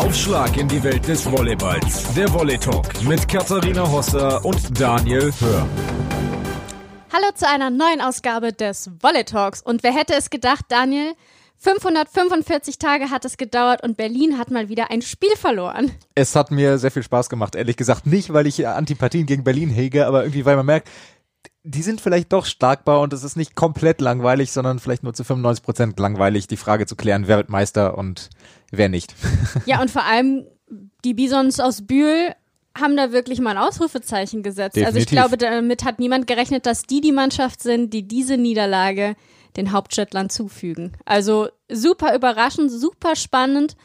Aufschlag in die Welt des Volleyballs. Der Volley Talk mit Katharina Hosser und Daniel Hör. Hallo zu einer neuen Ausgabe des Volley Talks. Und wer hätte es gedacht, Daniel? 545 Tage hat es gedauert und Berlin hat mal wieder ein Spiel verloren. Es hat mir sehr viel Spaß gemacht, ehrlich gesagt. Nicht, weil ich Antipathien gegen Berlin hege, aber irgendwie, weil man merkt, die sind vielleicht doch starkbar und es ist nicht komplett langweilig, sondern vielleicht nur zu 95 Prozent langweilig, die Frage zu klären, wer wird Meister und wer nicht. Ja, und vor allem die Bisons aus Bühl haben da wirklich mal ein Ausrufezeichen gesetzt. Definitiv. Also ich glaube, damit hat niemand gerechnet, dass die die Mannschaft sind, die diese Niederlage den Hauptstädtlern zufügen. Also super überraschend, super spannend.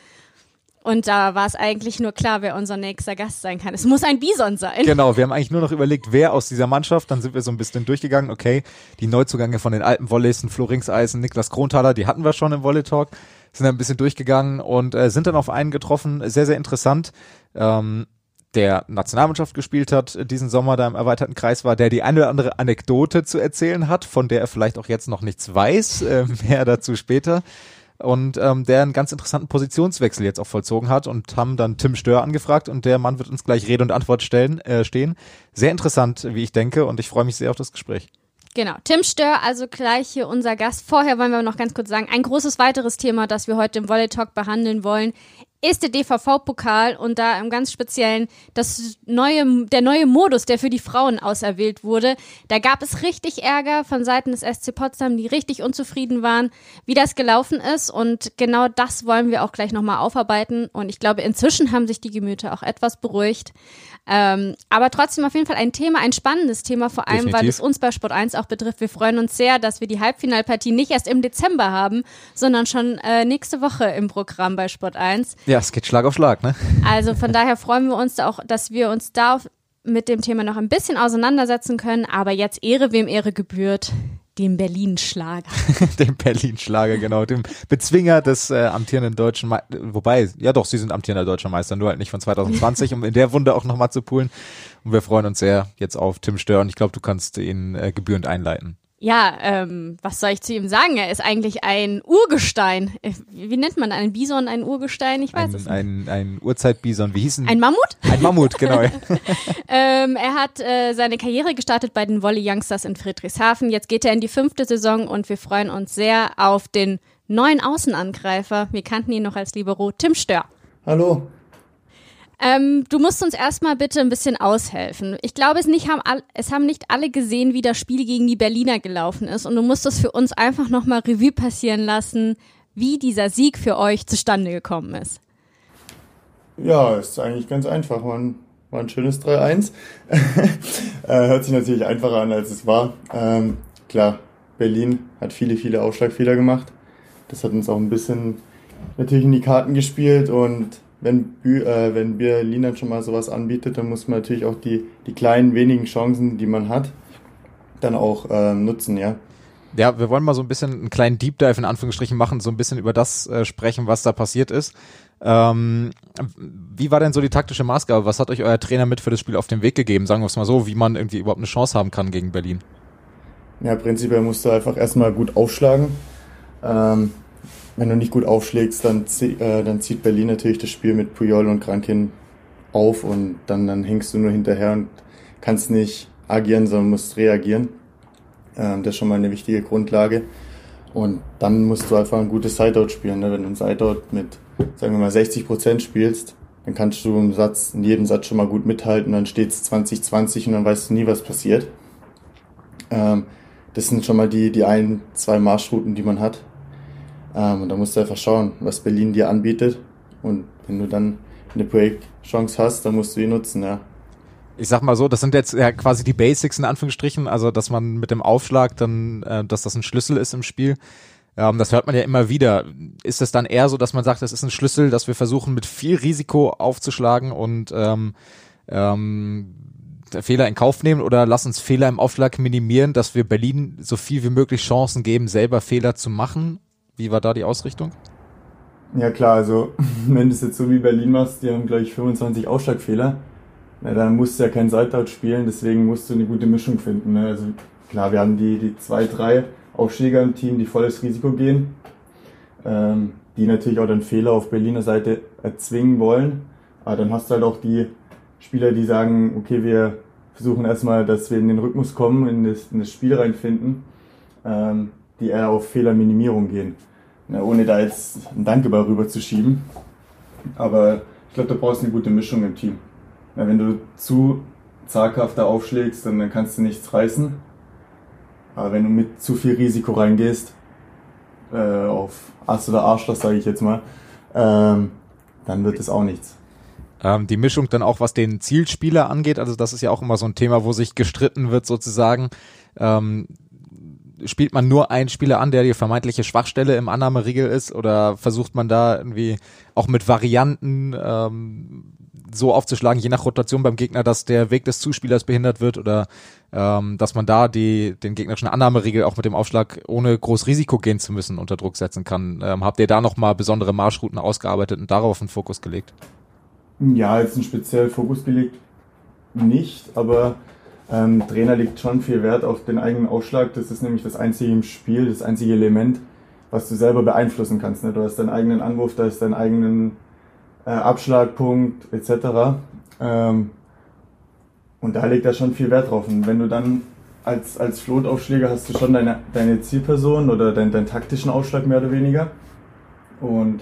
Und da war es eigentlich nur klar, wer unser nächster Gast sein kann. Es muss ein Bison sein. Genau, wir haben eigentlich nur noch überlegt, wer aus dieser Mannschaft, dann sind wir so ein bisschen durchgegangen, okay, die Neuzugänge von den alten Volleys, Flo Niklas Kronthaler, die hatten wir schon im Volley Talk, sind dann ein bisschen durchgegangen und äh, sind dann auf einen getroffen, sehr, sehr interessant. Ähm, der Nationalmannschaft gespielt hat diesen Sommer, da im erweiterten Kreis war, der die eine oder andere Anekdote zu erzählen hat, von der er vielleicht auch jetzt noch nichts weiß, äh, mehr dazu später. Und ähm, der einen ganz interessanten Positionswechsel jetzt auch vollzogen hat und haben dann Tim Stör angefragt und der Mann wird uns gleich Rede und Antwort stellen, äh, stehen. Sehr interessant, wie ich denke, und ich freue mich sehr auf das Gespräch. Genau, Tim Stör, also gleich hier unser Gast. Vorher wollen wir noch ganz kurz sagen, ein großes weiteres Thema, das wir heute im Volley Talk behandeln wollen, ist der DVV-Pokal und da im ganz speziellen das neue, der neue Modus, der für die Frauen auserwählt wurde. Da gab es richtig Ärger von Seiten des SC Potsdam, die richtig unzufrieden waren, wie das gelaufen ist und genau das wollen wir auch gleich nochmal aufarbeiten und ich glaube, inzwischen haben sich die Gemüter auch etwas beruhigt. Ähm, aber trotzdem auf jeden Fall ein Thema, ein spannendes Thema, vor allem, Definitiv. weil es uns bei Sport 1 auch betrifft. Wir freuen uns sehr, dass wir die Halbfinalpartie nicht erst im Dezember haben, sondern schon äh, nächste Woche im Programm bei Sport 1. Ja, es geht Schlag auf Schlag, ne? Also von daher freuen wir uns auch, dass wir uns da mit dem Thema noch ein bisschen auseinandersetzen können. Aber jetzt Ehre, wem Ehre gebührt, dem Berlin-Schlager. dem Berlin-Schlager, genau, dem Bezwinger des äh, amtierenden deutschen, Me wobei, ja doch, sie sind amtierender deutscher Meister, nur halt nicht von 2020, um in der Wunde auch nochmal zu poolen. Und wir freuen uns sehr jetzt auf Tim Stör und ich glaube, du kannst ihn äh, gebührend einleiten. Ja, ähm, was soll ich zu ihm sagen? Er ist eigentlich ein Urgestein. Äh, Wie nennt man einen Bison, ein Urgestein? Ich weiß es Ein, nicht. ein, ein Urzeitbison, wie hießen? Ein Mammut? ein Mammut, genau. Ähm, er hat äh, seine Karriere gestartet bei den Volley Youngsters in Friedrichshafen. Jetzt geht er in die fünfte Saison und wir freuen uns sehr auf den neuen Außenangreifer. Wir kannten ihn noch als Libero, Tim Stör. Hallo. Ähm, du musst uns erstmal bitte ein bisschen aushelfen. Ich glaube, es, nicht haben all, es haben nicht alle gesehen, wie das Spiel gegen die Berliner gelaufen ist. Und du musst es für uns einfach nochmal Revue passieren lassen, wie dieser Sieg für euch zustande gekommen ist. Ja, ist eigentlich ganz einfach. War ein, war ein schönes 3-1. äh, hört sich natürlich einfacher an, als es war. Ähm, klar, Berlin hat viele, viele Aufschlagfehler gemacht. Das hat uns auch ein bisschen natürlich in die Karten gespielt. Und wenn, äh, wenn Berlin dann schon mal sowas anbietet, dann muss man natürlich auch die, die kleinen, wenigen Chancen, die man hat, dann auch ähm, nutzen, ja. Ja, wir wollen mal so ein bisschen einen kleinen Deep Dive in Anführungsstrichen machen, so ein bisschen über das äh, sprechen, was da passiert ist. Ähm, wie war denn so die taktische Maßgabe? Was hat euch euer Trainer mit für das Spiel auf den Weg gegeben? Sagen wir es mal so, wie man irgendwie überhaupt eine Chance haben kann gegen Berlin. Ja, prinzipiell musst du einfach erstmal gut aufschlagen. Ähm, wenn du nicht gut aufschlägst, dann, zie- äh, dann zieht Berlin natürlich das Spiel mit Puyol und Krankin auf und dann, dann hängst du nur hinterher und kannst nicht agieren, sondern musst reagieren. Ähm, das ist schon mal eine wichtige Grundlage. Und dann musst du einfach ein gutes Sideout spielen. Ne? Wenn du ein Sideout mit, sagen wir mal, 60 Prozent spielst, dann kannst du im Satz, in jedem Satz schon mal gut mithalten, dann steht es 20-20 und dann weißt du nie, was passiert. Ähm, das sind schon mal die, die ein, zwei Marschrouten, die man hat. Ähm, und da musst du einfach schauen, was Berlin dir anbietet. Und wenn du dann eine Break-Chance hast, dann musst du die nutzen, ja. Ich sag mal so, das sind jetzt ja quasi die Basics in Anführungsstrichen, also dass man mit dem Aufschlag dann, äh, dass das ein Schlüssel ist im Spiel. Ähm, das hört man ja immer wieder. Ist es dann eher so, dass man sagt, das ist ein Schlüssel, dass wir versuchen mit viel Risiko aufzuschlagen und ähm, ähm, Fehler in Kauf nehmen oder lass uns Fehler im Aufschlag minimieren, dass wir Berlin so viel wie möglich Chancen geben, selber Fehler zu machen? Wie war da die Ausrichtung? Ja klar, also wenn du es jetzt so wie Berlin machst, die haben gleich 25 Ausschlagfehler, na, dann musst du ja kein Sideout spielen, deswegen musst du eine gute Mischung finden. Ne? Also klar, wir haben die, die zwei, drei Aufschläger im Team, die volles Risiko gehen. Ähm, die natürlich auch dann Fehler auf Berliner Seite erzwingen wollen. Aber dann hast du halt auch die Spieler, die sagen, okay, wir versuchen erstmal, dass wir in den Rhythmus kommen, in das, in das Spiel reinfinden, ähm, die eher auf Fehlerminimierung gehen. Na, ohne da jetzt einen Dankeball rüber zu schieben. Aber ich glaube, du brauchst eine gute Mischung im Team. Na, wenn du zu zaghafter aufschlägst, dann, dann kannst du nichts reißen. Aber wenn du mit zu viel Risiko reingehst, äh, auf Ass oder Arschloch, sage ich jetzt mal, ähm, dann wird es auch nichts. Ähm, die Mischung dann auch, was den Zielspieler angeht, also das ist ja auch immer so ein Thema, wo sich gestritten wird sozusagen. Ähm, spielt man nur einen Spieler an, der die vermeintliche Schwachstelle im Annahmeriegel ist, oder versucht man da irgendwie auch mit Varianten ähm, so aufzuschlagen, je nach Rotation beim Gegner, dass der Weg des Zuspielers behindert wird oder ähm, dass man da die, den gegnerischen Annahmeriegel auch mit dem Aufschlag ohne groß Risiko gehen zu müssen unter Druck setzen kann. Ähm, habt ihr da nochmal besondere Marschrouten ausgearbeitet und darauf einen Fokus gelegt? Ja, jetzt einen speziellen Fokus gelegt nicht, aber ähm, Trainer legt schon viel Wert auf den eigenen Aufschlag. Das ist nämlich das einzige im Spiel, das einzige Element, was du selber beeinflussen kannst. Ne? Du hast deinen eigenen Anwurf, da ist deinen eigenen äh, Abschlagpunkt etc. Ähm, und da legt er schon viel Wert drauf. Und wenn du dann als, als Flotaufschläger hast du schon deine, deine Zielperson oder deinen, deinen taktischen Aufschlag mehr oder weniger. Und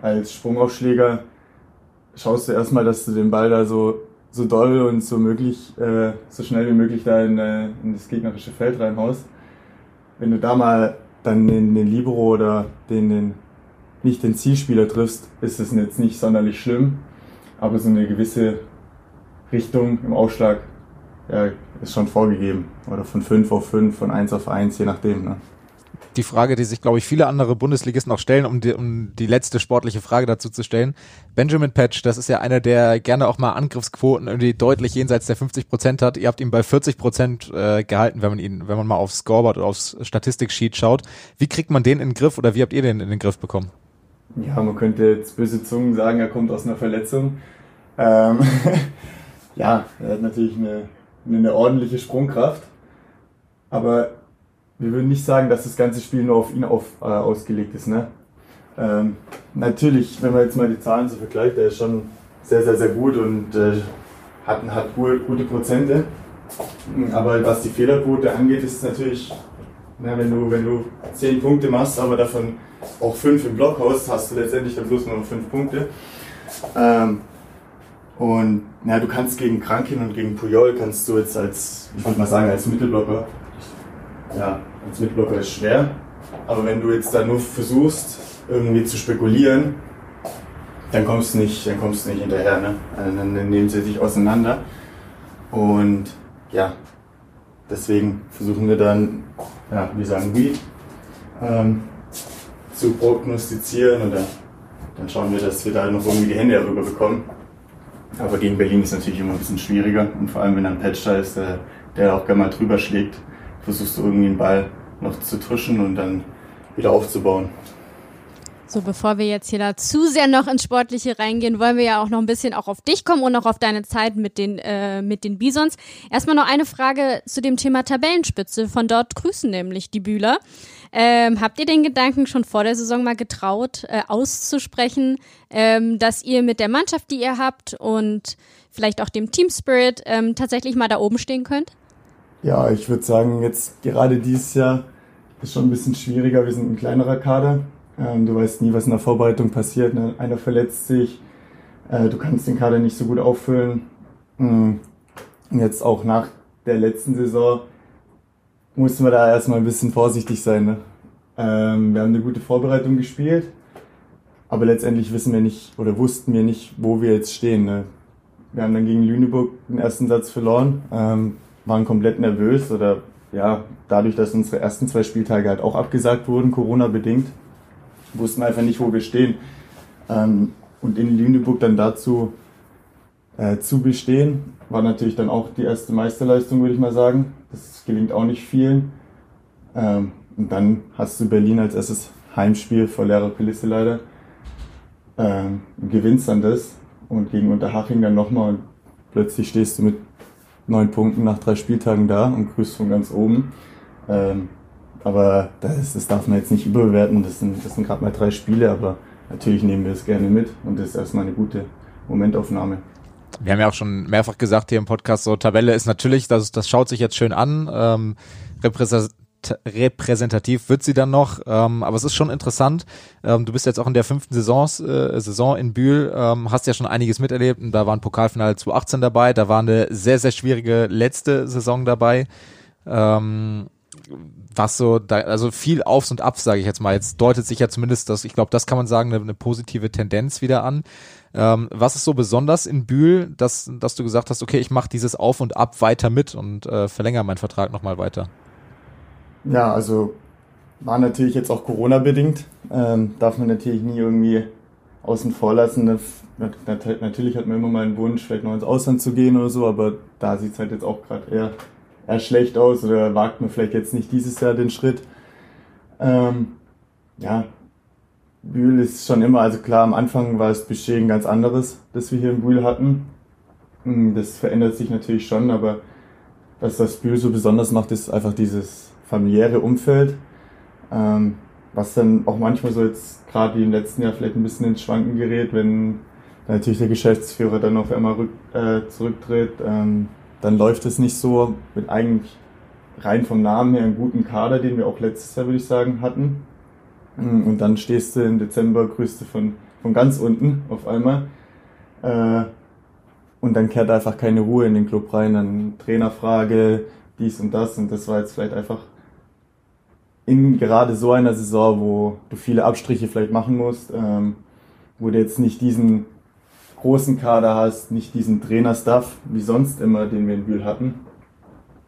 als Sprungaufschläger schaust du erstmal, dass du den Ball da so, so doll und so möglich, äh, so schnell wie möglich da in, äh, in das gegnerische Feld reinhaust. Wenn du da mal dann den, den Libero oder den, den nicht den Zielspieler triffst, ist es jetzt nicht sonderlich schlimm. Aber so eine gewisse Richtung im Aufschlag ja, ist schon vorgegeben. Oder von 5 auf 5, von 1 auf 1, je nachdem. Ne? Die Frage, die sich, glaube ich, viele andere Bundesligisten auch stellen, um die, um die letzte sportliche Frage dazu zu stellen. Benjamin Patch, das ist ja einer, der gerne auch mal Angriffsquoten irgendwie deutlich jenseits der 50 Prozent hat. Ihr habt ihn bei 40 Prozent äh, gehalten, wenn man ihn, wenn man mal aufs Scoreboard oder aufs Statistiksheet schaut. Wie kriegt man den in den Griff oder wie habt ihr den in den Griff bekommen? ja, man könnte jetzt böse Zungen sagen, er kommt aus einer Verletzung. Ähm, ja, er hat natürlich eine, eine ordentliche Sprungkraft, aber wir würden nicht sagen, dass das ganze Spiel nur auf ihn auf, äh, ausgelegt ist. Ne? Ähm, natürlich, wenn man jetzt mal die Zahlen so vergleicht, er ist schon sehr, sehr, sehr gut und äh, hat, hat gute, gute Prozente. Aber was die Fehlerquote angeht, ist es natürlich, na, wenn, du, wenn du 10 Punkte machst, aber davon auch fünf im Blockhaus, hast du letztendlich dann bloß nur fünf Punkte. Ähm, und ja, du kannst gegen Krankin und gegen Puyol kannst du jetzt als, ich würde mal sagen, als Mittelblocker, ja, als Mittelblocker ist schwer. Aber wenn du jetzt da nur versuchst, irgendwie zu spekulieren, dann kommst du nicht, dann kommst du nicht hinterher, ne? Also dann, dann nehmen sie sich auseinander. Und ja, deswegen versuchen wir dann, ja, wie sagen wir, ähm, zu prognostizieren und dann, dann schauen wir, dass wir da noch irgendwie die Hände herüber bekommen. Aber gegen Berlin ist natürlich immer ein bisschen schwieriger und vor allem, wenn ein Patch da ist, der, der auch gerne mal drüber schlägt, versuchst du irgendwie den Ball noch zu tuschen und dann wieder aufzubauen. So, bevor wir jetzt hier da zu sehr noch ins Sportliche reingehen, wollen wir ja auch noch ein bisschen auch auf dich kommen und auch auf deine Zeit mit den, äh, mit den Bisons. Erstmal noch eine Frage zu dem Thema Tabellenspitze. Von dort grüßen nämlich die Bühler. Ähm, habt ihr den Gedanken schon vor der Saison mal getraut, äh, auszusprechen, ähm, dass ihr mit der Mannschaft, die ihr habt und vielleicht auch dem Team Spirit ähm, tatsächlich mal da oben stehen könnt? Ja, ich würde sagen, jetzt gerade dieses Jahr ist schon ein bisschen schwieriger. Wir sind ein kleinerer Kader. Ähm, du weißt nie, was in der Vorbereitung passiert. Ne? Einer verletzt sich, äh, du kannst den Kader nicht so gut auffüllen. Mhm. Und jetzt auch nach der letzten Saison mussten wir da erstmal ein bisschen vorsichtig sein. Ne? Ähm, wir haben eine gute Vorbereitung gespielt, aber letztendlich wissen wir nicht oder wussten wir nicht, wo wir jetzt stehen. Ne? Wir haben dann gegen Lüneburg den ersten Satz verloren, ähm, waren komplett nervös oder ja, dadurch, dass unsere ersten zwei Spieltage halt auch abgesagt wurden, Corona-bedingt, wussten einfach nicht, wo wir stehen. Ähm, und in Lüneburg dann dazu äh, zu bestehen, war natürlich dann auch die erste Meisterleistung, würde ich mal sagen. Das gelingt auch nicht vielen. Ähm, und dann hast du Berlin als erstes Heimspiel vor leerer Kulisse leider. Ähm, gewinnst dann das und gegen Unterhaching dann nochmal und plötzlich stehst du mit neun Punkten nach drei Spieltagen da und grüßt von ganz oben. Ähm, aber das, das darf man jetzt nicht überbewerten. Das sind, das sind gerade mal drei Spiele, aber natürlich nehmen wir es gerne mit und das ist erstmal eine gute Momentaufnahme. Wir haben ja auch schon mehrfach gesagt hier im Podcast, so Tabelle ist natürlich, das, das schaut sich jetzt schön an. Ähm, repräsentativ wird sie dann noch, ähm, aber es ist schon interessant. Ähm, du bist jetzt auch in der fünften Saisons, äh, Saison in Bühl, ähm, hast ja schon einiges miterlebt und da war ein Pokalfinale 2018 dabei, da war eine sehr, sehr schwierige letzte Saison dabei. Ähm, was so, da, also viel Aufs und Abs, sage ich jetzt mal. Jetzt deutet sich ja zumindest, dass ich glaube, das kann man sagen, eine, eine positive Tendenz wieder an. Ähm, was ist so besonders in Bühl, dass, dass du gesagt hast, okay, ich mache dieses Auf und Ab weiter mit und äh, verlängere meinen Vertrag nochmal weiter? Ja, also war natürlich jetzt auch Corona-bedingt. Ähm, darf man natürlich nie irgendwie außen vor lassen. Natürlich hat man immer mal einen Wunsch, vielleicht noch ins Ausland zu gehen oder so, aber da sieht es halt jetzt auch gerade eher, eher schlecht aus oder wagt man vielleicht jetzt nicht dieses Jahr den Schritt. Ähm, ja, Bühl ist schon immer, also klar, am Anfang war Budget ein ganz anderes, das wir hier in Bühl hatten. Hm, das verändert sich natürlich schon, aber was das Bühl so besonders macht, ist einfach dieses familiäre Umfeld, ähm, was dann auch manchmal so jetzt gerade wie im letzten Jahr vielleicht ein bisschen ins Schwanken gerät, wenn natürlich der Geschäftsführer dann auf einmal rück, äh, zurücktritt, ähm, dann läuft es nicht so mit eigentlich rein vom Namen her einen guten Kader, den wir auch letztes Jahr, würde ich sagen, hatten. Mm, und dann stehst du im Dezember, grüßt du von, von ganz unten auf einmal. Äh, und dann kehrt einfach keine Ruhe in den Club rein, dann Trainerfrage, dies und das. Und das war jetzt vielleicht einfach in gerade so einer Saison, wo du viele Abstriche vielleicht machen musst, ähm, wo du jetzt nicht diesen großen Kader hast, nicht diesen Trainerstaff wie sonst immer, den wir in Bühl hatten,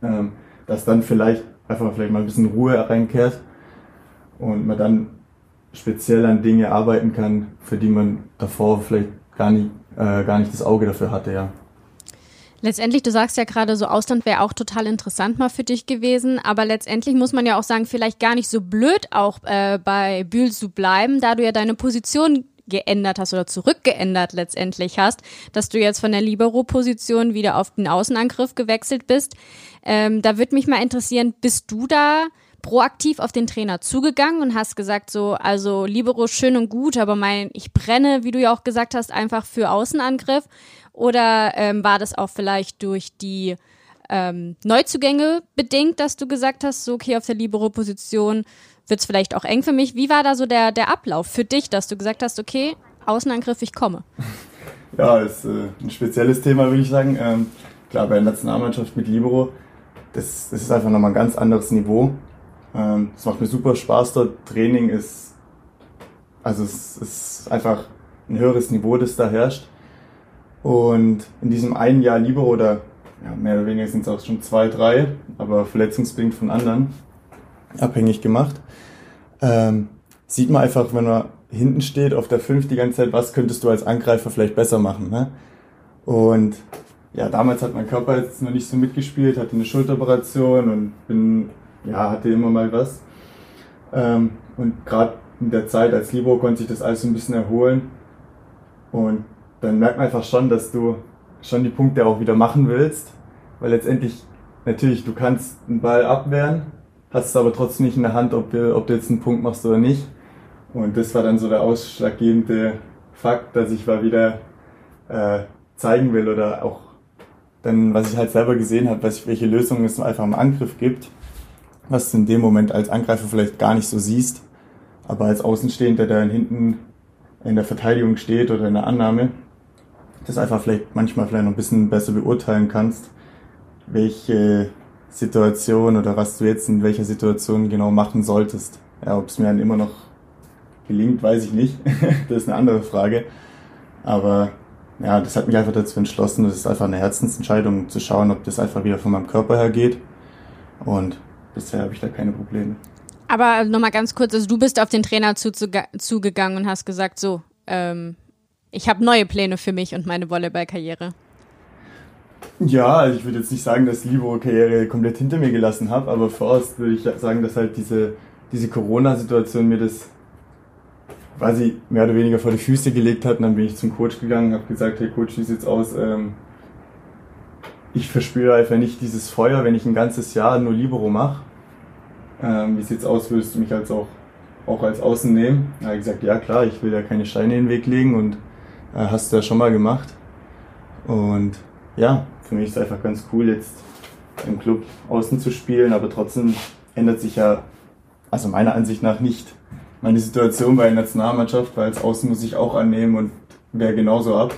ähm, dass dann vielleicht einfach vielleicht mal ein bisschen Ruhe reinkehrt und man dann speziell an Dinge arbeiten kann, für die man davor vielleicht gar nicht, äh, gar nicht das Auge dafür hatte, ja. Letztendlich, du sagst ja gerade, so Ausland wäre auch total interessant mal für dich gewesen, aber letztendlich muss man ja auch sagen, vielleicht gar nicht so blöd auch äh, bei Bühl zu bleiben, da du ja deine Position geändert hast oder zurückgeändert letztendlich hast, dass du jetzt von der Libero-Position wieder auf den Außenangriff gewechselt bist. Ähm, da würde mich mal interessieren, bist du da proaktiv auf den Trainer zugegangen und hast gesagt so, also Libero schön und gut, aber mein, ich brenne, wie du ja auch gesagt hast, einfach für Außenangriff oder ähm, war das auch vielleicht durch die ähm, Neuzugänge bedingt, dass du gesagt hast, so okay, auf der Libero-Position wird es vielleicht auch eng für mich. Wie war da so der, der Ablauf für dich, dass du gesagt hast, okay, Außenangriff, ich komme? Ja, ist äh, ein spezielles Thema, würde ich sagen. Ähm, klar, bei der Nationalmannschaft mit Libero, das, das ist einfach nochmal ein ganz anderes Niveau. Ähm, es macht mir super Spaß dort. Training ist, also es ist einfach ein höheres Niveau, das da herrscht. Und in diesem einen Jahr Libero oder ja, mehr oder weniger sind es auch schon zwei, drei, aber verletzungsbedingt von anderen abhängig gemacht. Ähm, sieht man einfach, wenn man hinten steht auf der 5 die ganze Zeit, was könntest du als Angreifer vielleicht besser machen. Ne? Und ja, damals hat mein Körper jetzt noch nicht so mitgespielt, hatte eine Schulteroperation und bin, ja, hatte immer mal was. Ähm, und gerade in der Zeit als Libro konnte sich das alles so ein bisschen erholen. Und dann merkt man einfach schon, dass du schon die Punkte auch wieder machen willst, weil letztendlich natürlich du kannst einen Ball abwehren, hast es aber trotzdem nicht in der Hand, ob du, ob du jetzt einen Punkt machst oder nicht. Und das war dann so der ausschlaggebende Fakt, dass ich mal wieder äh, zeigen will oder auch dann, was ich halt selber gesehen habe, welche Lösungen es einfach im Angriff gibt, was du in dem Moment als Angreifer vielleicht gar nicht so siehst, aber als Außenstehender, der dann hinten in der Verteidigung steht oder in der Annahme, das einfach vielleicht manchmal vielleicht noch ein bisschen besser beurteilen kannst, welche Situation oder was du jetzt in welcher Situation genau machen solltest. Ja, ob es mir dann immer noch gelingt, weiß ich nicht. das ist eine andere Frage. Aber ja, das hat mich einfach dazu entschlossen, das ist einfach eine Herzensentscheidung, zu schauen, ob das einfach wieder von meinem Körper her geht. Und bisher habe ich da keine Probleme. Aber nochmal ganz kurz, also du bist auf den Trainer zu, zu, zugegangen und hast gesagt, so, ähm, ich habe neue Pläne für mich und meine Volleyball-Karriere. Ja, also ich würde jetzt nicht sagen, dass Libero-Karriere komplett hinter mir gelassen habe, aber voraus würde ich sagen, dass halt diese, diese Corona-Situation mir das quasi mehr oder weniger vor die Füße gelegt hat. Und dann bin ich zum Coach gegangen, habe gesagt, hey Coach, wie sieht's aus? Ähm, ich verspüre einfach nicht dieses Feuer, wenn ich ein ganzes Jahr nur Libero mache. Ähm, wie sieht's aus? Würdest du mich als auch auch als Außen nehmen. Er hat gesagt, ja klar, ich will ja keine Steine in den Weg legen und hast du ja schon mal gemacht. Und ja, für mich ist es einfach ganz cool, jetzt im Club außen zu spielen, aber trotzdem ändert sich ja, also meiner Ansicht nach nicht meine Situation bei der Nationalmannschaft, weil als Außen muss ich auch annehmen und wäre genauso ab.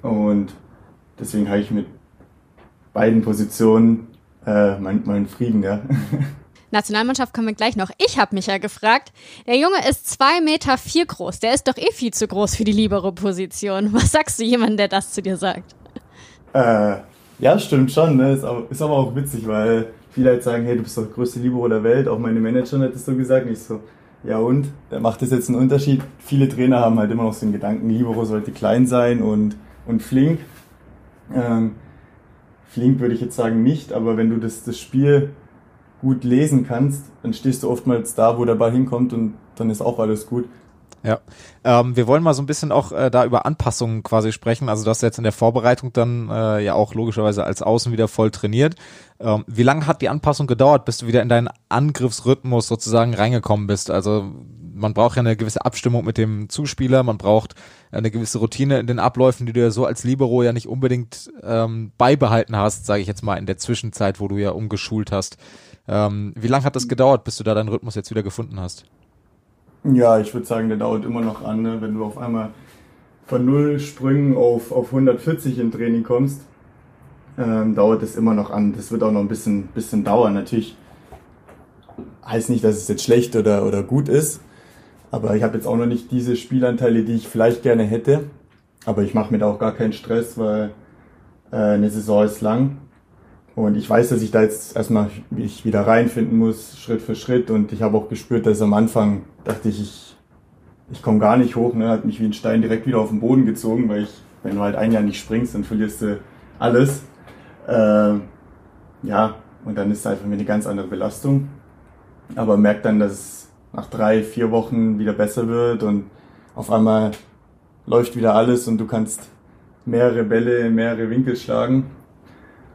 Und deswegen habe ich mit beiden Positionen äh, meinen mein Frieden, ja. Nationalmannschaft kommen wir gleich noch. Ich habe mich ja gefragt, der Junge ist zwei Meter vier groß. Der ist doch eh viel zu groß für die Libero-Position. Was sagst du jemandem, der das zu dir sagt? Äh, ja, stimmt schon. Ne? Ist, aber, ist aber auch witzig, weil viele halt sagen, hey, du bist doch der größte Libero der Welt. Auch meine Managerin hat das so gesagt. Nicht so, ja und? Da macht das jetzt einen Unterschied. Viele Trainer haben halt immer noch so den Gedanken, Libero sollte klein sein und, und flink. Ähm, flink würde ich jetzt sagen nicht, aber wenn du das, das Spiel gut lesen kannst, dann stehst du oftmals da, wo der Ball hinkommt und dann ist auch alles gut. Ja, ähm, wir wollen mal so ein bisschen auch äh, da über Anpassungen quasi sprechen. Also du hast jetzt in der Vorbereitung dann äh, ja auch logischerweise als Außen wieder voll trainiert. Ähm, wie lange hat die Anpassung gedauert, bis du wieder in deinen Angriffsrhythmus sozusagen reingekommen bist? Also man braucht ja eine gewisse Abstimmung mit dem Zuspieler, man braucht eine gewisse Routine in den Abläufen, die du ja so als Libero ja nicht unbedingt ähm, beibehalten hast, sage ich jetzt mal in der Zwischenzeit, wo du ja umgeschult hast. Ähm, wie lange hat das gedauert, bis du da deinen Rhythmus jetzt wieder gefunden hast? Ja, ich würde sagen, der dauert immer noch an, ne? wenn du auf einmal von null Sprüngen auf, auf 140 im Training kommst, ähm, dauert es immer noch an. Das wird auch noch ein bisschen, bisschen dauern. Natürlich heißt nicht, dass es jetzt schlecht oder, oder gut ist, aber ich habe jetzt auch noch nicht diese Spielanteile, die ich vielleicht gerne hätte. Aber ich mache mir da auch gar keinen Stress, weil äh, eine Saison ist lang und ich weiß, dass ich da jetzt erstmal mich wieder reinfinden muss, Schritt für Schritt. Und ich habe auch gespürt, dass am Anfang dachte ich, ich, ich komme gar nicht hoch, ne, hat mich wie ein Stein direkt wieder auf den Boden gezogen, weil ich, wenn du halt ein Jahr nicht springst, dann verlierst du alles. Ähm, ja, und dann ist es einfach eine ganz andere Belastung. Aber merkt dann, dass es nach drei, vier Wochen wieder besser wird und auf einmal läuft wieder alles und du kannst mehrere Bälle, mehrere Winkel schlagen.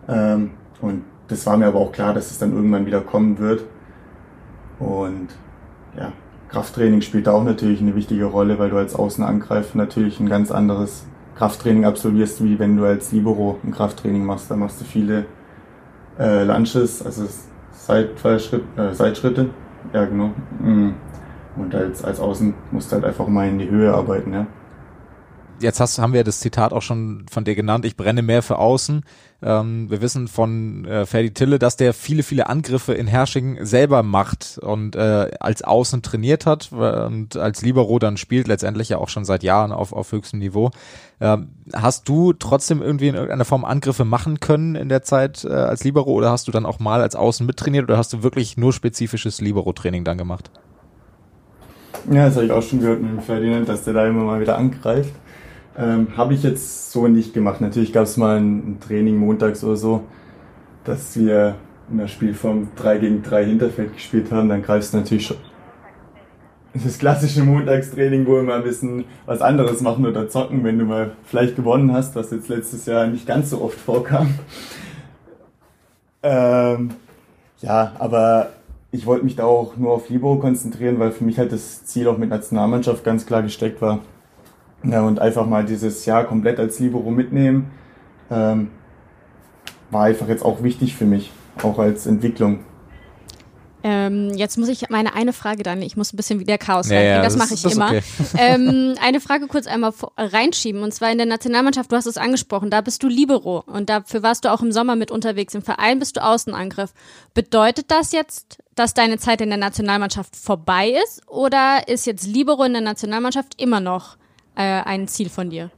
Ähm, und das war mir aber auch klar, dass es dann irgendwann wieder kommen wird. Und ja, Krafttraining spielt da auch natürlich eine wichtige Rolle, weil du als Außenangreifer natürlich ein ganz anderes Krafttraining absolvierst, wie wenn du als Libero ein Krafttraining machst. Da machst du viele äh, Lunches, also Seitfallschritt, äh, Seitschritte. Ja, genau. Mm. Und als, als Außen musst du halt einfach mal in die Höhe arbeiten, ja jetzt hast, haben wir das Zitat auch schon von dir genannt, ich brenne mehr für außen. Ähm, wir wissen von äh, Ferdi Tille, dass der viele, viele Angriffe in Hersching selber macht und äh, als Außen trainiert hat und als Libero dann spielt, letztendlich ja auch schon seit Jahren auf, auf höchstem Niveau. Ähm, hast du trotzdem irgendwie in irgendeiner Form Angriffe machen können in der Zeit äh, als Libero oder hast du dann auch mal als Außen mittrainiert oder hast du wirklich nur spezifisches Libero-Training dann gemacht? Ja, das habe ich auch schon gehört mit dem Ferdinand, dass der da immer mal wieder angreift. Ähm, Habe ich jetzt so nicht gemacht. Natürlich gab es mal ein, Training montags oder so, dass wir in der Spielform 3 gegen 3 Hinterfeld gespielt haben. Dann greifst du natürlich schon das klassische Montagstraining, wo wir mal ein bisschen was anderes machen oder zocken, wenn du mal vielleicht gewonnen hast, was jetzt letztes Jahr nicht ganz so oft vorkam. Ähm, ja, aber ich wollte mich da auch nur auf Libro konzentrieren, weil für mich halt das Ziel auch mit Nationalmannschaft ganz klar gesteckt war, ja, und einfach mal dieses Jahr komplett als Libero mitnehmen, ähm, war einfach jetzt auch wichtig für mich, auch als Entwicklung. Ähm, jetzt muss ich meine eine Frage dann, ich muss ein bisschen wieder Chaos ja, ja, das, das mache ich das immer. Okay. Ähm, eine Frage kurz einmal reinschieben und zwar in der Nationalmannschaft, du hast es angesprochen, da bist du Libero und dafür warst du auch im Sommer mit unterwegs. Im Verein bist du Außenangriff. Bedeutet das jetzt, dass deine Zeit in der Nationalmannschaft vorbei ist oder ist jetzt Libero in der Nationalmannschaft immer noch äh, ein Ziel von dir?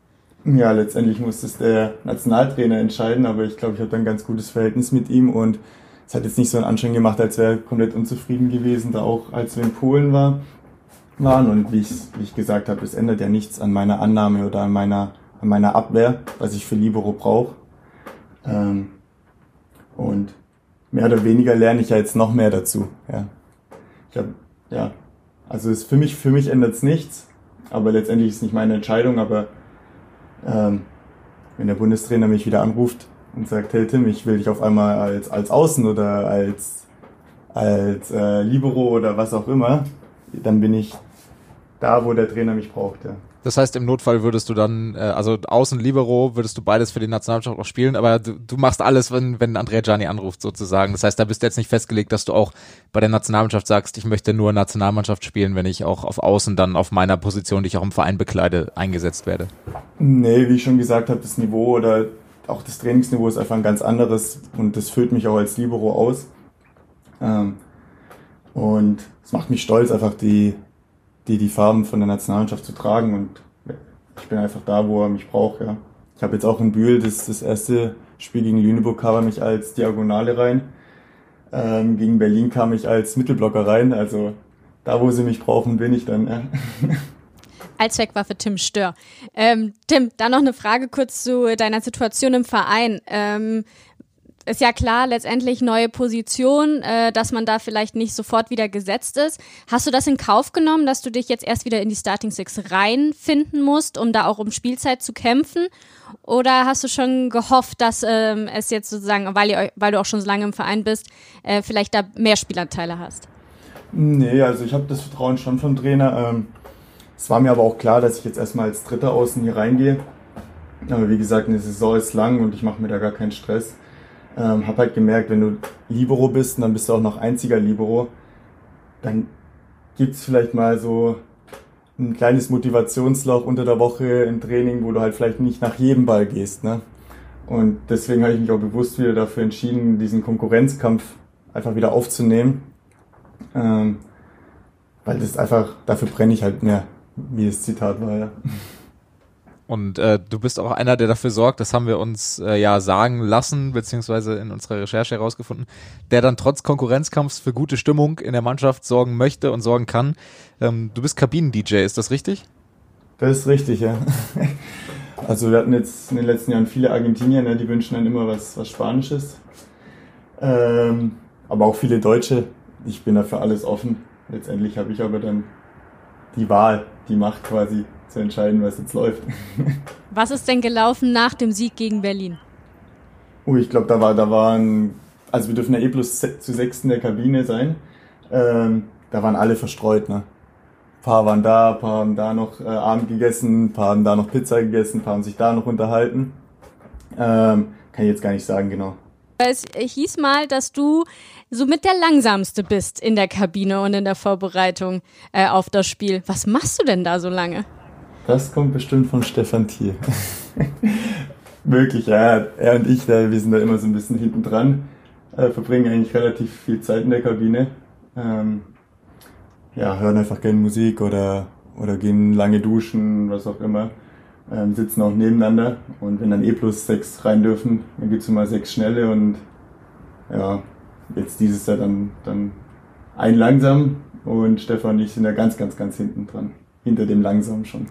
Ja, letztendlich muss es der Nationaltrainer entscheiden, aber ich glaube, ich habe ein ganz gutes Verhältnis mit ihm und es hat jetzt nicht so einen Anschein gemacht, als wäre er komplett unzufrieden gewesen, da auch als wir in Polen war, waren. Und wie ich, wie ich gesagt habe, es ändert ja nichts an meiner Annahme oder an meiner, an meiner Abwehr, was ich für Libero brauche. Ähm, und mehr oder weniger lerne ich ja jetzt noch mehr dazu. Ja. Ich habe, ja, also es für mich, für mich ändert es nichts. Aber letztendlich ist es nicht meine Entscheidung. Aber ähm, wenn der Bundestrainer mich wieder anruft und sagt, hey Tim, ich will dich auf einmal als, als Außen oder als, als äh, Libero oder was auch immer, dann bin ich da, wo der Trainer mich braucht, ja. Das heißt, im Notfall würdest du dann, äh, also Außen Libero, würdest du beides für die Nationalmannschaft auch spielen, aber du, du machst alles, wenn, wenn Andrea Gianni anruft sozusagen. Das heißt, da bist du jetzt nicht festgelegt, dass du auch bei der Nationalmannschaft sagst, ich möchte nur Nationalmannschaft spielen, wenn ich auch auf Außen dann auf meiner Position, die ich auch im Verein bekleide, eingesetzt werde. Nee, wie ich schon gesagt habe, das Niveau oder auch das Trainingsniveau ist einfach ein ganz anderes und das füllt mich auch als Libero aus. Ähm, und es macht mich stolz, einfach die, die, die Farben von der Nationalmannschaft zu tragen und ich bin einfach da, wo er mich braucht, ja. Ich habe jetzt auch in Bühl das, das erste Spiel gegen Lüneburg kam mich als Diagonale rein. Ähm, gegen Berlin kam ich als Mittelblocker rein, also da, wo sie mich brauchen, bin ich dann. Ja. Allzweckwaffe Tim Stör. Ähm, Tim, dann noch eine Frage kurz zu deiner Situation im Verein. Ähm, ist ja klar, letztendlich neue Position, äh, dass man da vielleicht nicht sofort wieder gesetzt ist. Hast du das in Kauf genommen, dass du dich jetzt erst wieder in die Starting Six reinfinden musst, um da auch um Spielzeit zu kämpfen? Oder hast du schon gehofft, dass ähm, es jetzt sozusagen, weil, ihr, weil du auch schon so lange im Verein bist, äh, vielleicht da mehr Spielanteile hast? Nee, also ich habe das Vertrauen schon vom Trainer. Ähm, es war mir aber auch klar, dass ich jetzt erstmal als Dritter außen hier reingehe. Aber wie gesagt, eine Saison ist lang und ich mache mir da gar keinen Stress. Ähm, hab halt gemerkt, wenn du Libero bist und dann bist du auch noch einziger Libero, dann gibt's vielleicht mal so ein kleines Motivationsloch unter der Woche im Training, wo du halt vielleicht nicht nach jedem Ball gehst. Ne? Und deswegen habe ich mich auch bewusst wieder dafür entschieden, diesen Konkurrenzkampf einfach wieder aufzunehmen. Ähm, weil das einfach, dafür brenne ich halt mehr, wie das Zitat war, ja. Und äh, du bist auch einer, der dafür sorgt, das haben wir uns äh, ja sagen lassen, beziehungsweise in unserer Recherche herausgefunden, der dann trotz Konkurrenzkampfs für gute Stimmung in der Mannschaft sorgen möchte und sorgen kann. Ähm, du bist Kabinen-DJ, ist das richtig? Das ist richtig, ja. Also wir hatten jetzt in den letzten Jahren viele Argentinier, ne, die wünschen dann immer was, was Spanisches. Ähm, aber auch viele Deutsche. Ich bin dafür alles offen. Letztendlich habe ich aber dann die Wahl, die Macht quasi zu entscheiden, was jetzt läuft. Was ist denn gelaufen nach dem Sieg gegen Berlin? Oh, ich glaube, da war, da waren, also wir dürfen ja eh plus zu sechs in der Kabine sein. Ähm, da waren alle verstreut, ne? Ein paar waren da, ein paar haben da noch äh, Abend gegessen, ein paar haben da noch Pizza gegessen, ein paar haben sich da noch unterhalten. Ähm, kann ich jetzt gar nicht sagen, genau. Es hieß mal, dass du somit der langsamste bist in der Kabine und in der Vorbereitung äh, auf das Spiel. Was machst du denn da so lange? Das kommt bestimmt von Stefan Thiel. Wirklich, ja. Er und ich, wir sind da immer so ein bisschen hinten dran. Äh, verbringen eigentlich relativ viel Zeit in der Kabine. Ähm, ja, hören einfach gerne Musik oder, oder gehen lange duschen, was auch immer. Ähm, sitzen auch nebeneinander und wenn dann E plus sechs rein dürfen, dann gibt's immer sechs schnelle und ja, jetzt dieses Jahr dann, dann ein langsam und Stefan und ich sind da ganz, ganz, ganz hinten dran. Hinter dem langsam schon.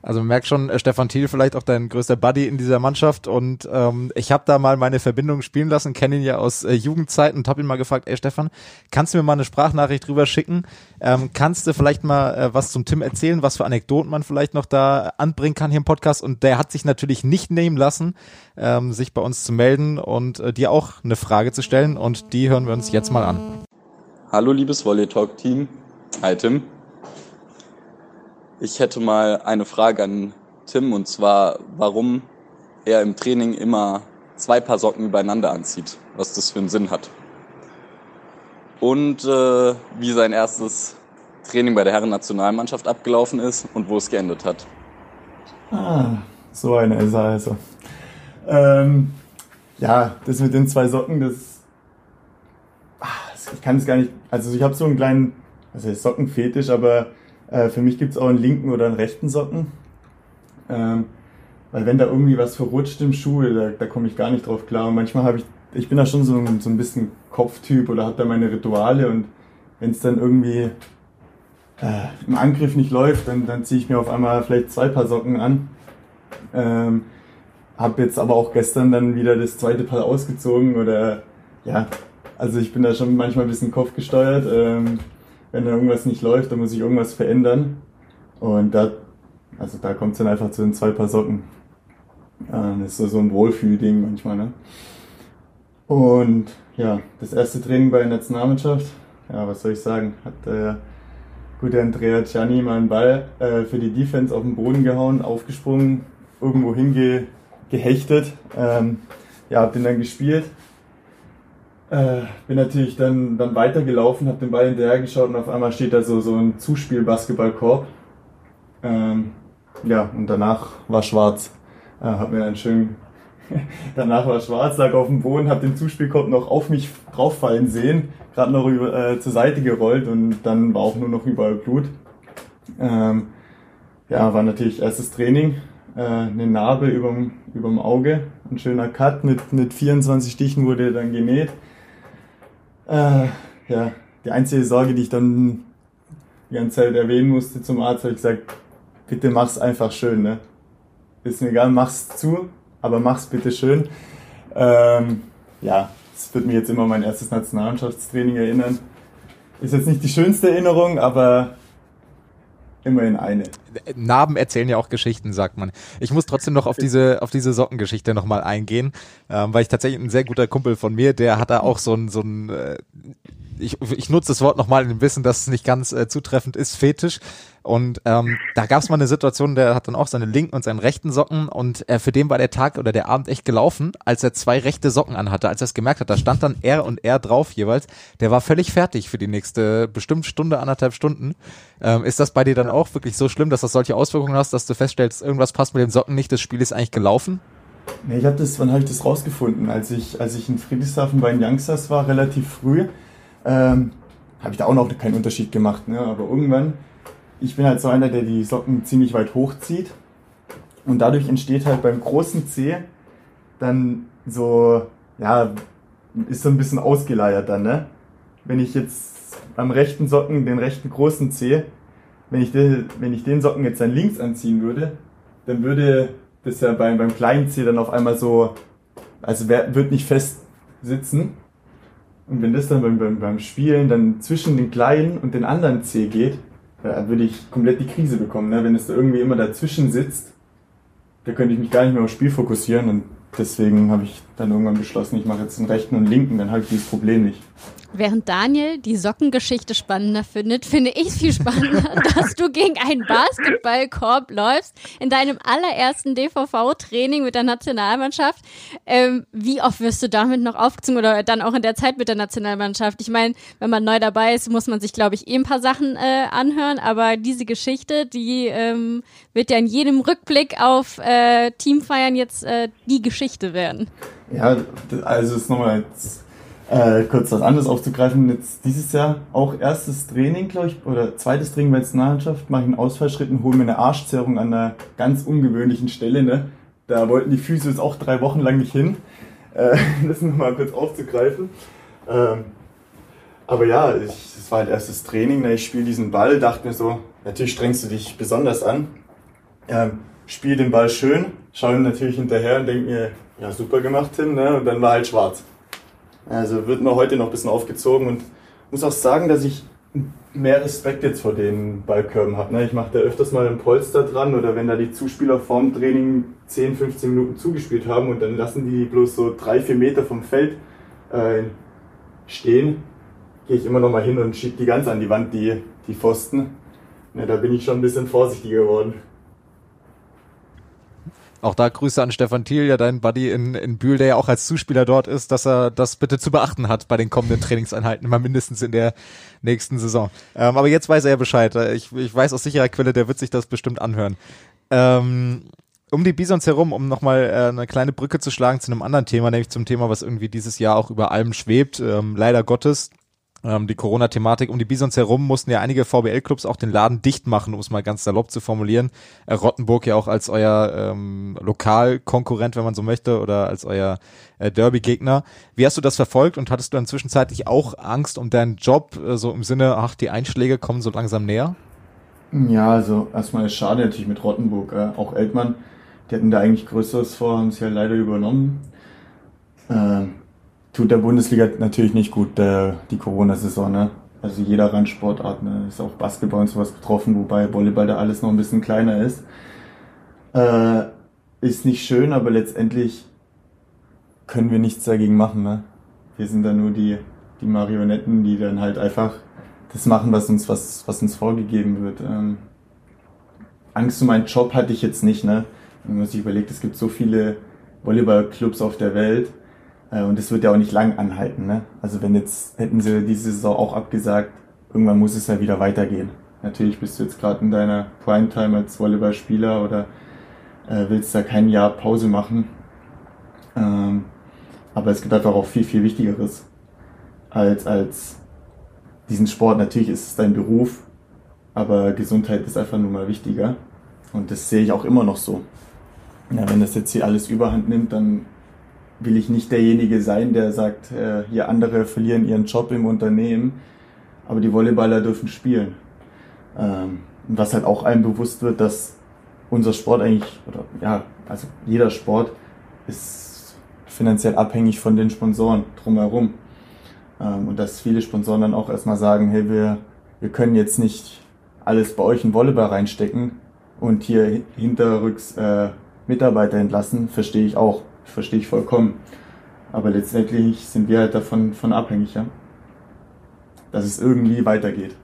Also merkt schon, äh, Stefan Thiel vielleicht auch dein größter Buddy in dieser Mannschaft und ähm, ich habe da mal meine Verbindung spielen lassen, kenne ihn ja aus äh, Jugendzeiten und habe ihn mal gefragt, ey Stefan, kannst du mir mal eine Sprachnachricht drüber schicken? Ähm, kannst du vielleicht mal äh, was zum Tim erzählen, was für Anekdoten man vielleicht noch da anbringen kann hier im Podcast? Und der hat sich natürlich nicht nehmen lassen, ähm, sich bei uns zu melden und äh, dir auch eine Frage zu stellen und die hören wir uns jetzt mal an. Hallo liebes Volley Talk Team. Hi Tim. Ich hätte mal eine Frage an Tim und zwar, warum er im Training immer zwei Paar Socken übereinander anzieht, was das für einen Sinn hat. Und äh, wie sein erstes Training bei der Herren-Nationalmannschaft abgelaufen ist und wo es geendet hat. Ah, so eine ist er also. Ähm, ja, das mit den zwei Socken, das, ach, ich kann es gar nicht, also ich habe so einen kleinen, also Sockenfetisch, aber äh, für mich gibt es auch einen linken oder einen rechten Socken. Ähm, weil wenn da irgendwie was verrutscht im Schuh, da, da komme ich gar nicht drauf klar. Und manchmal habe ich, ich bin da schon so ein, so ein bisschen Kopftyp oder habe da meine Rituale und wenn es dann irgendwie äh, im Angriff nicht läuft, dann, dann ziehe ich mir auf einmal vielleicht zwei Paar Socken an. Ähm, habe jetzt aber auch gestern dann wieder das zweite Paar ausgezogen oder ja, also ich bin da schon manchmal ein bisschen kopfgesteuert. Ähm, wenn da irgendwas nicht läuft, dann muss ich irgendwas verändern. Und da, also da kommt es dann einfach zu den zwei Paar Socken. Das ist so ein Wohlfühlding manchmal, ne? Und ja, das erste Training bei der Nationalmannschaft, ja, was soll ich sagen, hat, äh, gute Andrea Gianni mal einen Ball äh, für die Defense auf den Boden gehauen, aufgesprungen, irgendwo hinge gehechtet. Ähm, ja, hab den dann gespielt. Äh, bin natürlich dann, dann weitergelaufen, hab den Ball hinterher geschaut und auf einmal steht da so, so ein Zuspiel-Basketballkorb. Ähm, ja, und danach war schwarz. Äh, hab mir dann schön, danach war schwarz, lag auf dem Boden, hab den Zuspielkorb noch auf mich drauffallen sehen, gerade noch über, äh, zur Seite gerollt und dann war auch nur noch überall Blut. Ähm, ja, war natürlich erstes Training, äh, eine Narbe überm, überm Auge, ein schöner Cut mit, mit 24 Stichen wurde dann genäht. Äh, ja, die einzige Sorge, die ich dann die ganze Zeit erwähnen musste zum Arzt, habe ich gesagt, bitte mach's einfach schön, ne? Ist mir egal, mach's zu, aber mach's bitte schön. Ähm, ja, das wird mich jetzt immer mein erstes Nationalmannschaftstraining erinnern. Ist jetzt nicht die schönste Erinnerung, aber immerhin eine. Narben erzählen ja auch Geschichten, sagt man. Ich muss trotzdem noch auf diese auf diese Sockengeschichte nochmal eingehen, ähm, weil ich tatsächlich ein sehr guter Kumpel von mir, der hat da auch so ein so ein äh, ich, ich nutze das Wort nochmal in dem Wissen, dass es nicht ganz äh, zutreffend ist, Fetisch. Und ähm, da gab es mal eine Situation, der hat dann auch seine linken und seinen rechten Socken und äh, für den war der Tag oder der Abend echt gelaufen, als er zwei rechte Socken anhatte, als er es gemerkt hat, da stand dann R und R drauf jeweils. Der war völlig fertig für die nächste bestimmt Stunde, anderthalb Stunden. Ähm, ist das bei dir dann auch wirklich so schlimm, dass das solche Auswirkungen hast, dass du feststellst, irgendwas passt mit den Socken nicht, das Spiel ist eigentlich gelaufen? Nee, ich habe das, wann habe ich das rausgefunden? Als ich, als ich in Friedrichshafen bei den Youngsters war, relativ früh, ähm, habe ich da auch noch keinen Unterschied gemacht. Ne? Aber irgendwann ich bin halt so einer, der die Socken ziemlich weit hochzieht. Und dadurch entsteht halt beim großen Zeh dann so, ja, ist so ein bisschen ausgeleiert dann, ne? Wenn ich jetzt am rechten Socken, den rechten großen Zeh, wenn ich den, wenn ich den Socken jetzt dann links anziehen würde, dann würde das ja beim, beim kleinen Zeh dann auf einmal so, also wird nicht fest sitzen. Und wenn das dann beim, beim, beim Spielen dann zwischen den kleinen und den anderen Zeh geht, da würde ich komplett die Krise bekommen. Ne? Wenn es da irgendwie immer dazwischen sitzt, da könnte ich mich gar nicht mehr aufs Spiel fokussieren und deswegen habe ich dann irgendwann beschlossen, ich mache jetzt den rechten und linken, dann habe ich dieses Problem nicht. Während Daniel die Sockengeschichte spannender findet, finde ich es viel spannender, dass du gegen einen Basketballkorb läufst in deinem allerersten DVV-Training mit der Nationalmannschaft. Ähm, wie oft wirst du damit noch aufgezogen oder dann auch in der Zeit mit der Nationalmannschaft? Ich meine, wenn man neu dabei ist, muss man sich, glaube ich, eh ein paar Sachen äh, anhören, aber diese Geschichte, die ähm, wird ja in jedem Rückblick auf äh, Teamfeiern jetzt äh, die Geschichte werden. Ja, also ist nochmal jetzt äh, kurz was anderes aufzugreifen, jetzt dieses Jahr auch erstes Training, glaube ich, oder zweites Training bei der Nationalmannschaft, mache ich einen Ausfallschritt und hole mir eine Arschzerrung an einer ganz ungewöhnlichen Stelle. Ne? Da wollten die Physios auch drei Wochen lang nicht hin. Äh, das nochmal kurz aufzugreifen. Ähm, aber ja, es war halt erstes Training, ne? ich spiele diesen Ball, dachte mir so, natürlich strengst du dich besonders an. Ähm, spiel den Ball schön, schaue ihm natürlich hinterher und denke mir, ja super gemacht Tim, ne? und dann war halt schwarz. Also wird mir heute noch ein bisschen aufgezogen und muss auch sagen, dass ich mehr Respekt jetzt vor den Ballkörben habe. Ne? Ich mache da öfters mal ein Polster dran oder wenn da die Zuspieler vorm Training 10, 15 Minuten zugespielt haben und dann lassen die bloß so drei, vier Meter vom Feld äh, stehen, gehe ich immer noch mal hin und schiebe die ganz an die Wand, die, die Pfosten. Ja, da bin ich schon ein bisschen vorsichtiger geworden. Auch da Grüße an Stefan Thiel, ja dein Buddy in, in Bühl, der ja auch als Zuspieler dort ist, dass er das bitte zu beachten hat bei den kommenden Trainingseinheiten, immer mindestens in der nächsten Saison. Ähm, aber jetzt weiß er ja Bescheid. Ich, ich weiß aus sicherer Quelle, der wird sich das bestimmt anhören. Ähm, um die Bisons herum, um nochmal äh, eine kleine Brücke zu schlagen zu einem anderen Thema, nämlich zum Thema, was irgendwie dieses Jahr auch über allem schwebt, ähm, leider Gottes, die Corona-Thematik um die Bisons herum mussten ja einige VBL-Clubs auch den Laden dicht machen, um es mal ganz salopp zu formulieren. Äh, Rottenburg ja auch als euer ähm, Lokalkonkurrent, wenn man so möchte, oder als euer äh, Derby-Gegner. Wie hast du das verfolgt und hattest du dann zwischenzeitlich auch Angst um deinen Job, äh, so im Sinne, ach, die Einschläge kommen so langsam näher? Ja, also erstmal ist schade natürlich mit Rottenburg, äh, auch Eltmann, die hatten da eigentlich Größeres vor, haben es ja leider übernommen. Ähm tut der Bundesliga natürlich nicht gut, der, die Corona-Saison. Ne? Also jeder Randsportart, ne? ist auch Basketball und sowas betroffen, wobei Volleyball da alles noch ein bisschen kleiner ist. Äh, ist nicht schön, aber letztendlich können wir nichts dagegen machen. Ne? Wir sind da nur die, die Marionetten, die dann halt einfach das machen, was uns, was, was uns vorgegeben wird. Ähm, Angst um meinen Job hatte ich jetzt nicht, ne? Wenn man sich überlegt, es gibt so viele Volleyballclubs auf der Welt äh, und das wird ja auch nicht lang anhalten, ne? Also wenn jetzt, hätten sie diese Saison auch abgesagt, irgendwann muss es ja wieder weitergehen. Natürlich bist du jetzt gerade in deiner Primetime als Volleyballspieler oder äh, willst da kein Jahr Pause machen. Ähm, aber es gibt einfach auch viel, viel Wichtigeres als, als diesen Sport. Natürlich ist es dein Beruf, aber Gesundheit ist einfach nur mal wichtiger. Und das sehe ich auch immer noch so. Ja, wenn das jetzt hier alles überhand nimmt, dann will ich nicht derjenige sein, der sagt, äh, hier andere verlieren ihren Job im Unternehmen, aber die Volleyballer dürfen spielen. Ähm, und was halt auch einem bewusst wird, dass unser Sport eigentlich, oder ja, also jeder Sport ist finanziell abhängig von den Sponsoren drumherum. Ähm, und dass viele Sponsoren dann auch erstmal sagen, hey, wir, wir können jetzt nicht alles bei euch in Volleyball reinstecken und hier hinterrücks äh, Mitarbeiter entlassen, verstehe ich auch, verstehe ich vollkommen. Aber letztendlich sind wir halt davon von abhängig, ja. Dass es irgendwie weitergeht.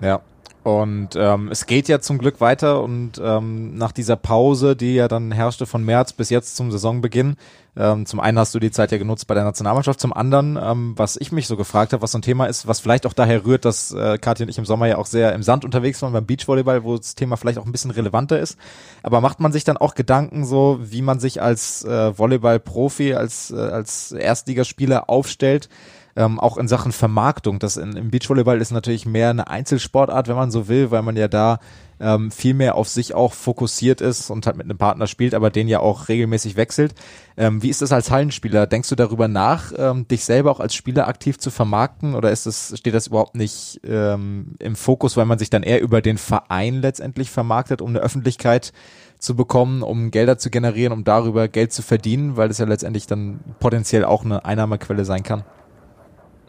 Ja. Und ähm, es geht ja zum Glück weiter und ähm, nach dieser Pause, die ja dann herrschte von März bis jetzt zum Saisonbeginn, ähm, zum einen hast du die Zeit ja genutzt bei der Nationalmannschaft, zum anderen, ähm, was ich mich so gefragt habe, was so ein Thema ist, was vielleicht auch daher rührt, dass äh, Katja und ich im Sommer ja auch sehr im Sand unterwegs waren beim Beachvolleyball, wo das Thema vielleicht auch ein bisschen relevanter ist. Aber macht man sich dann auch Gedanken so, wie man sich als äh, Volleyball-Profi, als, äh, als Erstligaspieler aufstellt? Ähm, auch in Sachen Vermarktung. Das in, im Beachvolleyball ist natürlich mehr eine Einzelsportart, wenn man so will, weil man ja da ähm, viel mehr auf sich auch fokussiert ist und halt mit einem Partner spielt, aber den ja auch regelmäßig wechselt. Ähm, wie ist das als Hallenspieler? Denkst du darüber nach, ähm, dich selber auch als Spieler aktiv zu vermarkten oder ist das, steht das überhaupt nicht ähm, im Fokus, weil man sich dann eher über den Verein letztendlich vermarktet, um eine Öffentlichkeit zu bekommen, um Gelder zu generieren, um darüber Geld zu verdienen, weil das ja letztendlich dann potenziell auch eine Einnahmequelle sein kann?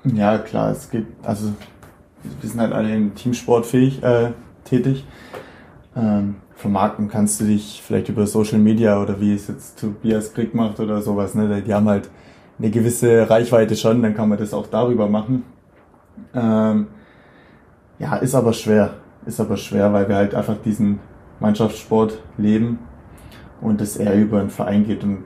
Ja, klar, es geht, also wir sind halt alle im Teamsport fähig, äh, tätig. Ähm, vermarkten kannst du dich vielleicht über Social Media oder wie es jetzt Tobias Krieg macht oder sowas, ne? Die haben halt eine gewisse Reichweite schon, dann kann man das auch darüber machen. Ähm, ja, ist aber schwer. Ist aber schwer, weil wir halt einfach diesen Mannschaftssport leben und es eher über einen Verein geht und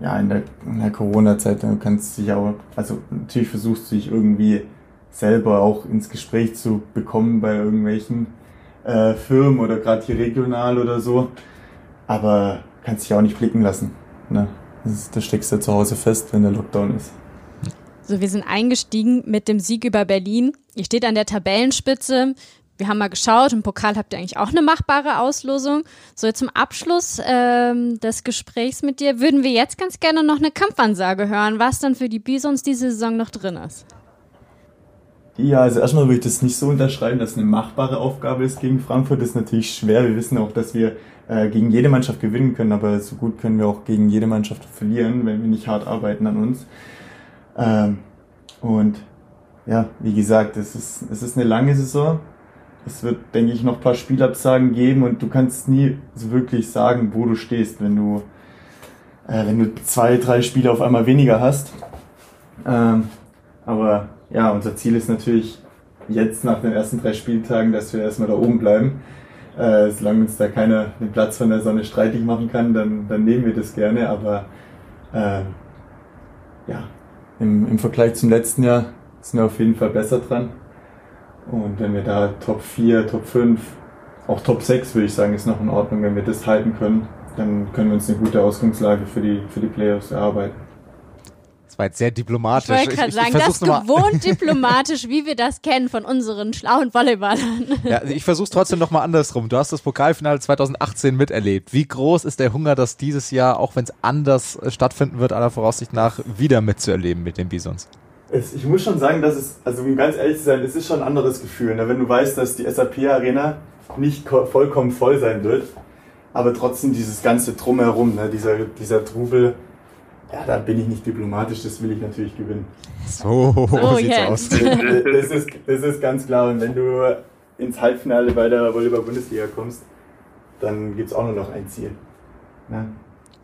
ja, in der, in der Corona-Zeit, dann kannst du dich auch, also natürlich versuchst du dich irgendwie selber auch ins Gespräch zu bekommen bei irgendwelchen äh, Firmen oder gerade hier regional oder so. Aber kannst dich auch nicht blicken lassen. Ne? Da steckst du zu Hause fest, wenn der Lockdown ist. So, wir sind eingestiegen mit dem Sieg über Berlin. Ihr steht an der Tabellenspitze wir haben mal geschaut, im Pokal habt ihr eigentlich auch eine machbare Auslosung. So, zum Abschluss ähm, des Gesprächs mit dir würden wir jetzt ganz gerne noch eine Kampfansage hören, was dann für die Bisons diese Saison noch drin ist. Ja, also erstmal würde ich das nicht so unterschreiben, dass es eine machbare Aufgabe ist gegen Frankfurt. Das ist natürlich schwer. Wir wissen auch, dass wir äh, gegen jede Mannschaft gewinnen können, aber so gut können wir auch gegen jede Mannschaft verlieren, wenn wir nicht hart arbeiten an uns. Ähm, und ja, wie gesagt, es ist, es ist eine lange Saison es wird, denke ich, noch ein paar Spielabsagen geben und du kannst nie so wirklich sagen, wo du stehst, wenn du, äh, wenn du zwei, drei Spiele auf einmal weniger hast. Ähm, aber ja, unser Ziel ist natürlich jetzt nach den ersten drei Spieltagen, dass wir erstmal da oben bleiben. Äh, solange uns da keiner den Platz von der Sonne streitig machen kann, dann, dann nehmen wir das gerne. Aber äh, ja, im, im Vergleich zum letzten Jahr sind wir auf jeden Fall besser dran. Und wenn wir da Top 4, Top 5, auch Top 6 würde ich sagen, ist noch in Ordnung, wenn wir das halten können, dann können wir uns eine gute Ausgangslage für die, für die Playoffs erarbeiten. Das war jetzt sehr diplomatisch. Ich wollte gerade sagen, das gewohnt diplomatisch, wie wir das kennen von unseren schlauen Volleyballern. Ja, ich versuche es trotzdem nochmal andersrum. Du hast das Pokalfinale 2018 miterlebt. Wie groß ist der Hunger, das dieses Jahr, auch wenn es anders stattfinden wird, aller Voraussicht nach, wieder mitzuerleben mit den Bisons? Es, ich muss schon sagen, dass es, also um ganz ehrlich zu sein, es ist schon ein anderes Gefühl. Ne? Wenn du weißt, dass die SAP-Arena nicht vollkommen voll sein wird, aber trotzdem dieses ganze Drumherum, ne? dieser, dieser Trubel, ja, da bin ich nicht diplomatisch, das will ich natürlich gewinnen. So, so sieht's yes. aus. Das ist, das ist ganz klar. Und wenn du ins Halbfinale bei der Volleyball-Bundesliga kommst, dann gibt es auch nur noch ein Ziel. Ne?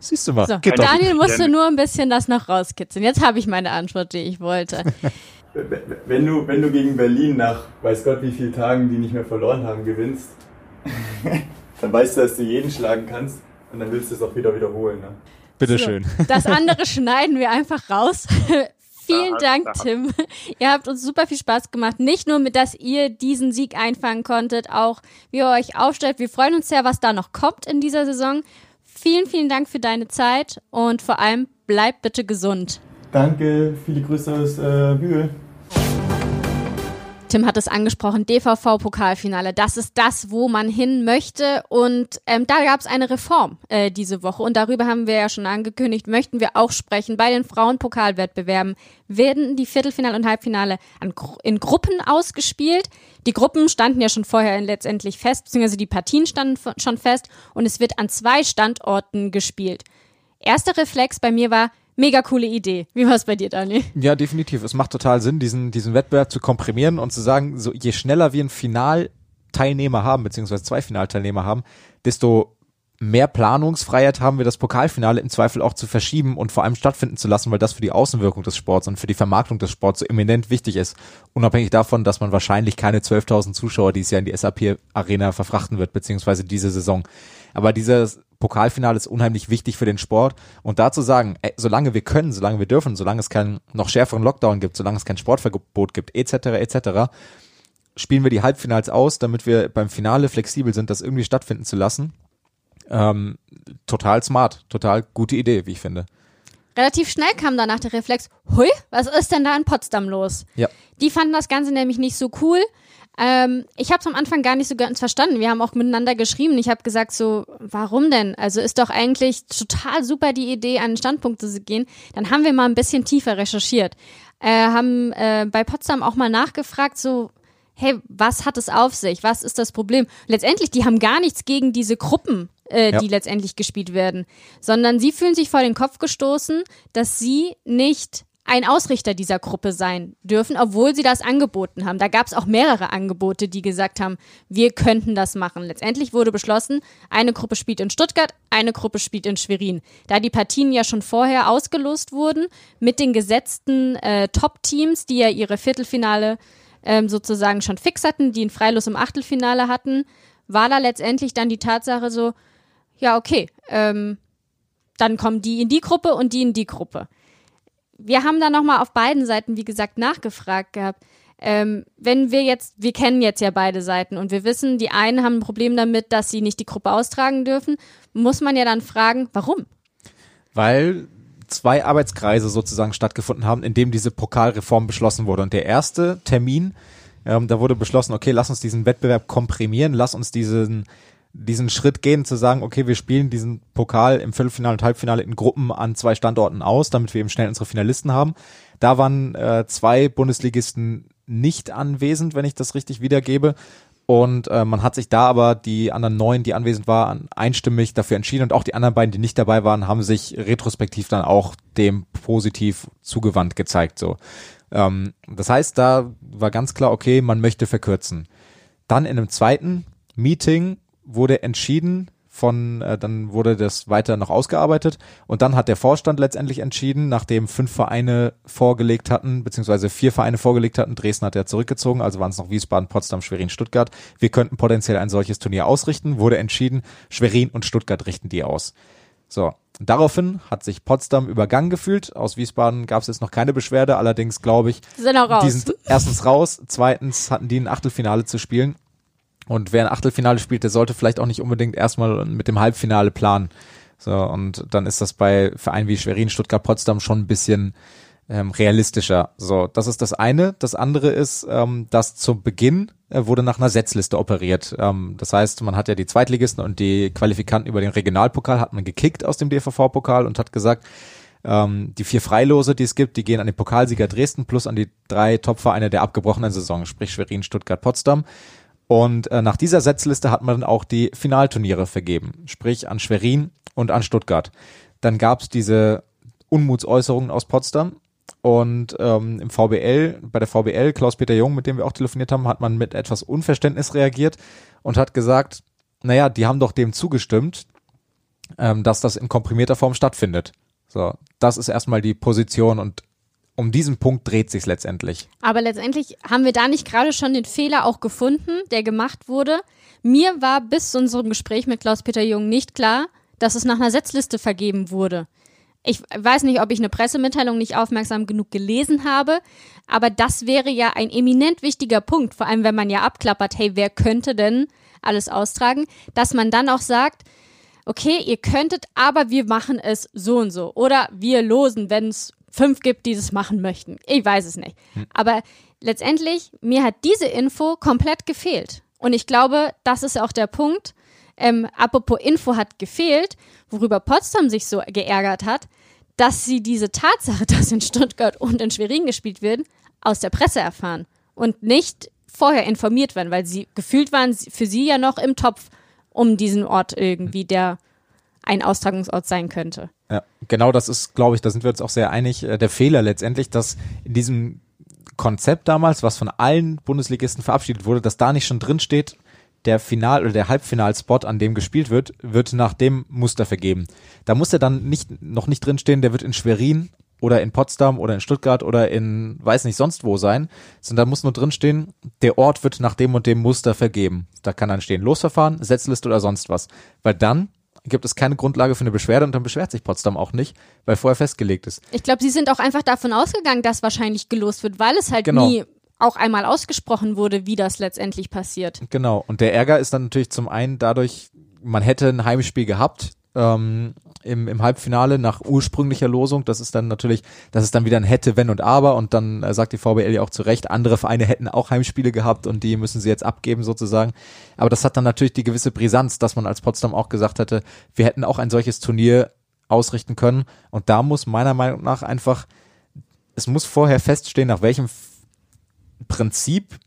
Siehst du mal. So, Daniel musste nur ein bisschen das noch rauskitzeln. Jetzt habe ich meine Antwort, die ich wollte. wenn du, wenn du gegen Berlin nach weiß Gott wie vielen Tagen, die nicht mehr verloren haben, gewinnst, dann weißt du, dass du jeden schlagen kannst und dann willst du es auch wieder wiederholen. Ne? Bitteschön. So, das andere schneiden wir einfach raus. Vielen Dank, Tim. Ihr habt uns super viel Spaß gemacht. Nicht nur mit, dass ihr diesen Sieg einfangen konntet, auch wie ihr euch aufstellt. Wir freuen uns sehr, was da noch kommt in dieser Saison. Vielen, vielen Dank für deine Zeit und vor allem bleib bitte gesund. Danke, viele Grüße aus äh, Bühl. Tim hat es angesprochen, DVV-Pokalfinale. Das ist das, wo man hin möchte. Und ähm, da gab es eine Reform äh, diese Woche. Und darüber haben wir ja schon angekündigt, möchten wir auch sprechen. Bei den Frauenpokalwettbewerben werden die Viertelfinale und Halbfinale an, in Gruppen ausgespielt. Die Gruppen standen ja schon vorher letztendlich fest, beziehungsweise die Partien standen schon fest. Und es wird an zwei Standorten gespielt. Erster Reflex bei mir war, Mega coole Idee. Wie war es bei dir, Daniel? Ja, definitiv. Es macht total Sinn, diesen, diesen Wettbewerb zu komprimieren und zu sagen, so je schneller wir einen Finalteilnehmer haben, beziehungsweise zwei Finalteilnehmer haben, desto mehr Planungsfreiheit haben wir, das Pokalfinale im Zweifel auch zu verschieben und vor allem stattfinden zu lassen, weil das für die Außenwirkung des Sports und für die Vermarktung des Sports so eminent wichtig ist. Unabhängig davon, dass man wahrscheinlich keine 12.000 Zuschauer dieses Jahr in die SAP-Arena verfrachten wird, beziehungsweise diese Saison. Aber dieses Pokalfinale ist unheimlich wichtig für den Sport. Und dazu sagen, ey, solange wir können, solange wir dürfen, solange es keinen noch schärferen Lockdown gibt, solange es kein Sportverbot gibt, etc., etc., spielen wir die Halbfinals aus, damit wir beim Finale flexibel sind, das irgendwie stattfinden zu lassen. Ähm, total smart, total gute Idee, wie ich finde. Relativ schnell kam danach der Reflex, hui, was ist denn da in Potsdam los? Ja. Die fanden das Ganze nämlich nicht so cool. Ähm, ich habe es am Anfang gar nicht so ganz verstanden. Wir haben auch miteinander geschrieben. Ich habe gesagt so, warum denn? Also ist doch eigentlich total super die Idee, an den Standpunkt zu gehen. Dann haben wir mal ein bisschen tiefer recherchiert. Äh, haben äh, bei Potsdam auch mal nachgefragt, so, hey, was hat es auf sich? Was ist das Problem? Letztendlich, die haben gar nichts gegen diese Gruppen, äh, ja. die letztendlich gespielt werden, sondern sie fühlen sich vor den Kopf gestoßen, dass sie nicht ein Ausrichter dieser Gruppe sein dürfen, obwohl sie das angeboten haben. Da gab es auch mehrere Angebote, die gesagt haben, wir könnten das machen. Letztendlich wurde beschlossen, eine Gruppe spielt in Stuttgart, eine Gruppe spielt in Schwerin. Da die Partien ja schon vorher ausgelost wurden mit den gesetzten äh, Top-Teams, die ja ihre Viertelfinale ähm, sozusagen schon fix hatten, die ein Freilos im Achtelfinale hatten, war da letztendlich dann die Tatsache so, ja okay, ähm, dann kommen die in die Gruppe und die in die Gruppe wir haben da nochmal auf beiden Seiten, wie gesagt, nachgefragt gehabt. Ähm, wenn wir jetzt, wir kennen jetzt ja beide Seiten und wir wissen, die einen haben ein Problem damit, dass sie nicht die Gruppe austragen dürfen, muss man ja dann fragen, warum? Weil zwei Arbeitskreise sozusagen stattgefunden haben, in dem diese Pokalreform beschlossen wurde. Und der erste Termin, ähm, da wurde beschlossen, okay, lass uns diesen Wettbewerb komprimieren, lass uns diesen diesen Schritt gehen, zu sagen, okay, wir spielen diesen Pokal im Viertelfinale und Halbfinale in Gruppen an zwei Standorten aus, damit wir eben schnell unsere Finalisten haben. Da waren äh, zwei Bundesligisten nicht anwesend, wenn ich das richtig wiedergebe. Und äh, man hat sich da aber die anderen neun, die anwesend waren, einstimmig dafür entschieden und auch die anderen beiden, die nicht dabei waren, haben sich retrospektiv dann auch dem positiv zugewandt gezeigt. So, ähm, das heißt, da war ganz klar, okay, man möchte verkürzen. Dann in einem zweiten Meeting wurde entschieden von, äh, dann wurde das weiter noch ausgearbeitet und dann hat der Vorstand letztendlich entschieden, nachdem fünf Vereine vorgelegt hatten, beziehungsweise vier Vereine vorgelegt hatten, Dresden hat er zurückgezogen, also waren es noch Wiesbaden, Potsdam, Schwerin, Stuttgart. Wir könnten potenziell ein solches Turnier ausrichten, wurde entschieden, Schwerin und Stuttgart richten die aus. So, Daraufhin hat sich Potsdam übergangen gefühlt. Aus Wiesbaden gab es jetzt noch keine Beschwerde, allerdings glaube ich, sind auch raus. die sind erstens raus, zweitens hatten die ein Achtelfinale zu spielen und wer ein Achtelfinale spielt, der sollte vielleicht auch nicht unbedingt erstmal mit dem Halbfinale planen. So, und dann ist das bei Vereinen wie Schwerin, Stuttgart, Potsdam schon ein bisschen ähm, realistischer. So, das ist das eine. Das andere ist, ähm, dass zu Beginn äh, wurde nach einer Setzliste operiert. Ähm, das heißt, man hat ja die Zweitligisten und die Qualifikanten über den Regionalpokal hat man gekickt aus dem DVV-Pokal und hat gesagt, ähm, die vier Freilose, die es gibt, die gehen an den Pokalsieger Dresden plus an die drei Topvereine der abgebrochenen Saison, sprich Schwerin, Stuttgart, Potsdam. Und äh, nach dieser Setzliste hat man dann auch die Finalturniere vergeben, sprich an Schwerin und an Stuttgart. Dann gab es diese Unmutsäußerungen aus Potsdam und ähm, im VBL, bei der VBL, Klaus-Peter Jung, mit dem wir auch telefoniert haben, hat man mit etwas Unverständnis reagiert und hat gesagt, naja, die haben doch dem zugestimmt, ähm, dass das in komprimierter Form stattfindet. So, das ist erstmal die Position und um diesen Punkt dreht sich letztendlich. Aber letztendlich haben wir da nicht gerade schon den Fehler auch gefunden, der gemacht wurde. Mir war bis zu unserem Gespräch mit Klaus-Peter Jung nicht klar, dass es nach einer Setzliste vergeben wurde. Ich weiß nicht, ob ich eine Pressemitteilung nicht aufmerksam genug gelesen habe, aber das wäre ja ein eminent wichtiger Punkt, vor allem wenn man ja abklappert, hey, wer könnte denn alles austragen, dass man dann auch sagt, okay, ihr könntet, aber wir machen es so und so. Oder wir losen, wenn es fünf gibt, die das machen möchten. Ich weiß es nicht. Hm. Aber letztendlich, mir hat diese Info komplett gefehlt. Und ich glaube, das ist auch der Punkt. Ähm, apropos Info hat gefehlt, worüber Potsdam sich so geärgert hat, dass sie diese Tatsache, dass in Stuttgart und in Schwerin gespielt wird, aus der Presse erfahren und nicht vorher informiert werden, weil sie gefühlt waren für sie ja noch im Topf um diesen Ort irgendwie, der ein Austragungsort sein könnte. Ja, genau das ist, glaube ich, da sind wir uns auch sehr einig, äh, der Fehler letztendlich, dass in diesem Konzept damals, was von allen Bundesligisten verabschiedet wurde, dass da nicht schon drin steht, der Final- oder der Halbfinalspot, an dem gespielt wird, wird nach dem Muster vergeben. Da muss er dann nicht, noch nicht drinstehen, der wird in Schwerin oder in Potsdam oder in Stuttgart oder in weiß nicht sonst wo sein, sondern da muss nur drinstehen, der Ort wird nach dem und dem Muster vergeben. Da kann dann stehen Losverfahren, Setzliste oder sonst was. Weil dann gibt es keine Grundlage für eine Beschwerde und dann beschwert sich Potsdam auch nicht, weil vorher festgelegt ist. Ich glaube, sie sind auch einfach davon ausgegangen, dass wahrscheinlich gelost wird, weil es halt genau. nie auch einmal ausgesprochen wurde, wie das letztendlich passiert. Genau. Und der Ärger ist dann natürlich zum einen dadurch, man hätte ein Heimspiel gehabt, ähm, im, im Halbfinale nach ursprünglicher Losung. Das ist dann natürlich, das ist dann wieder ein hätte, wenn und aber. Und dann äh, sagt die VBL ja auch zu Recht, andere Vereine hätten auch Heimspiele gehabt und die müssen sie jetzt abgeben sozusagen. Aber das hat dann natürlich die gewisse Brisanz, dass man als Potsdam auch gesagt hätte, wir hätten auch ein solches Turnier ausrichten können. Und da muss meiner Meinung nach einfach, es muss vorher feststehen, nach welchem Prinzip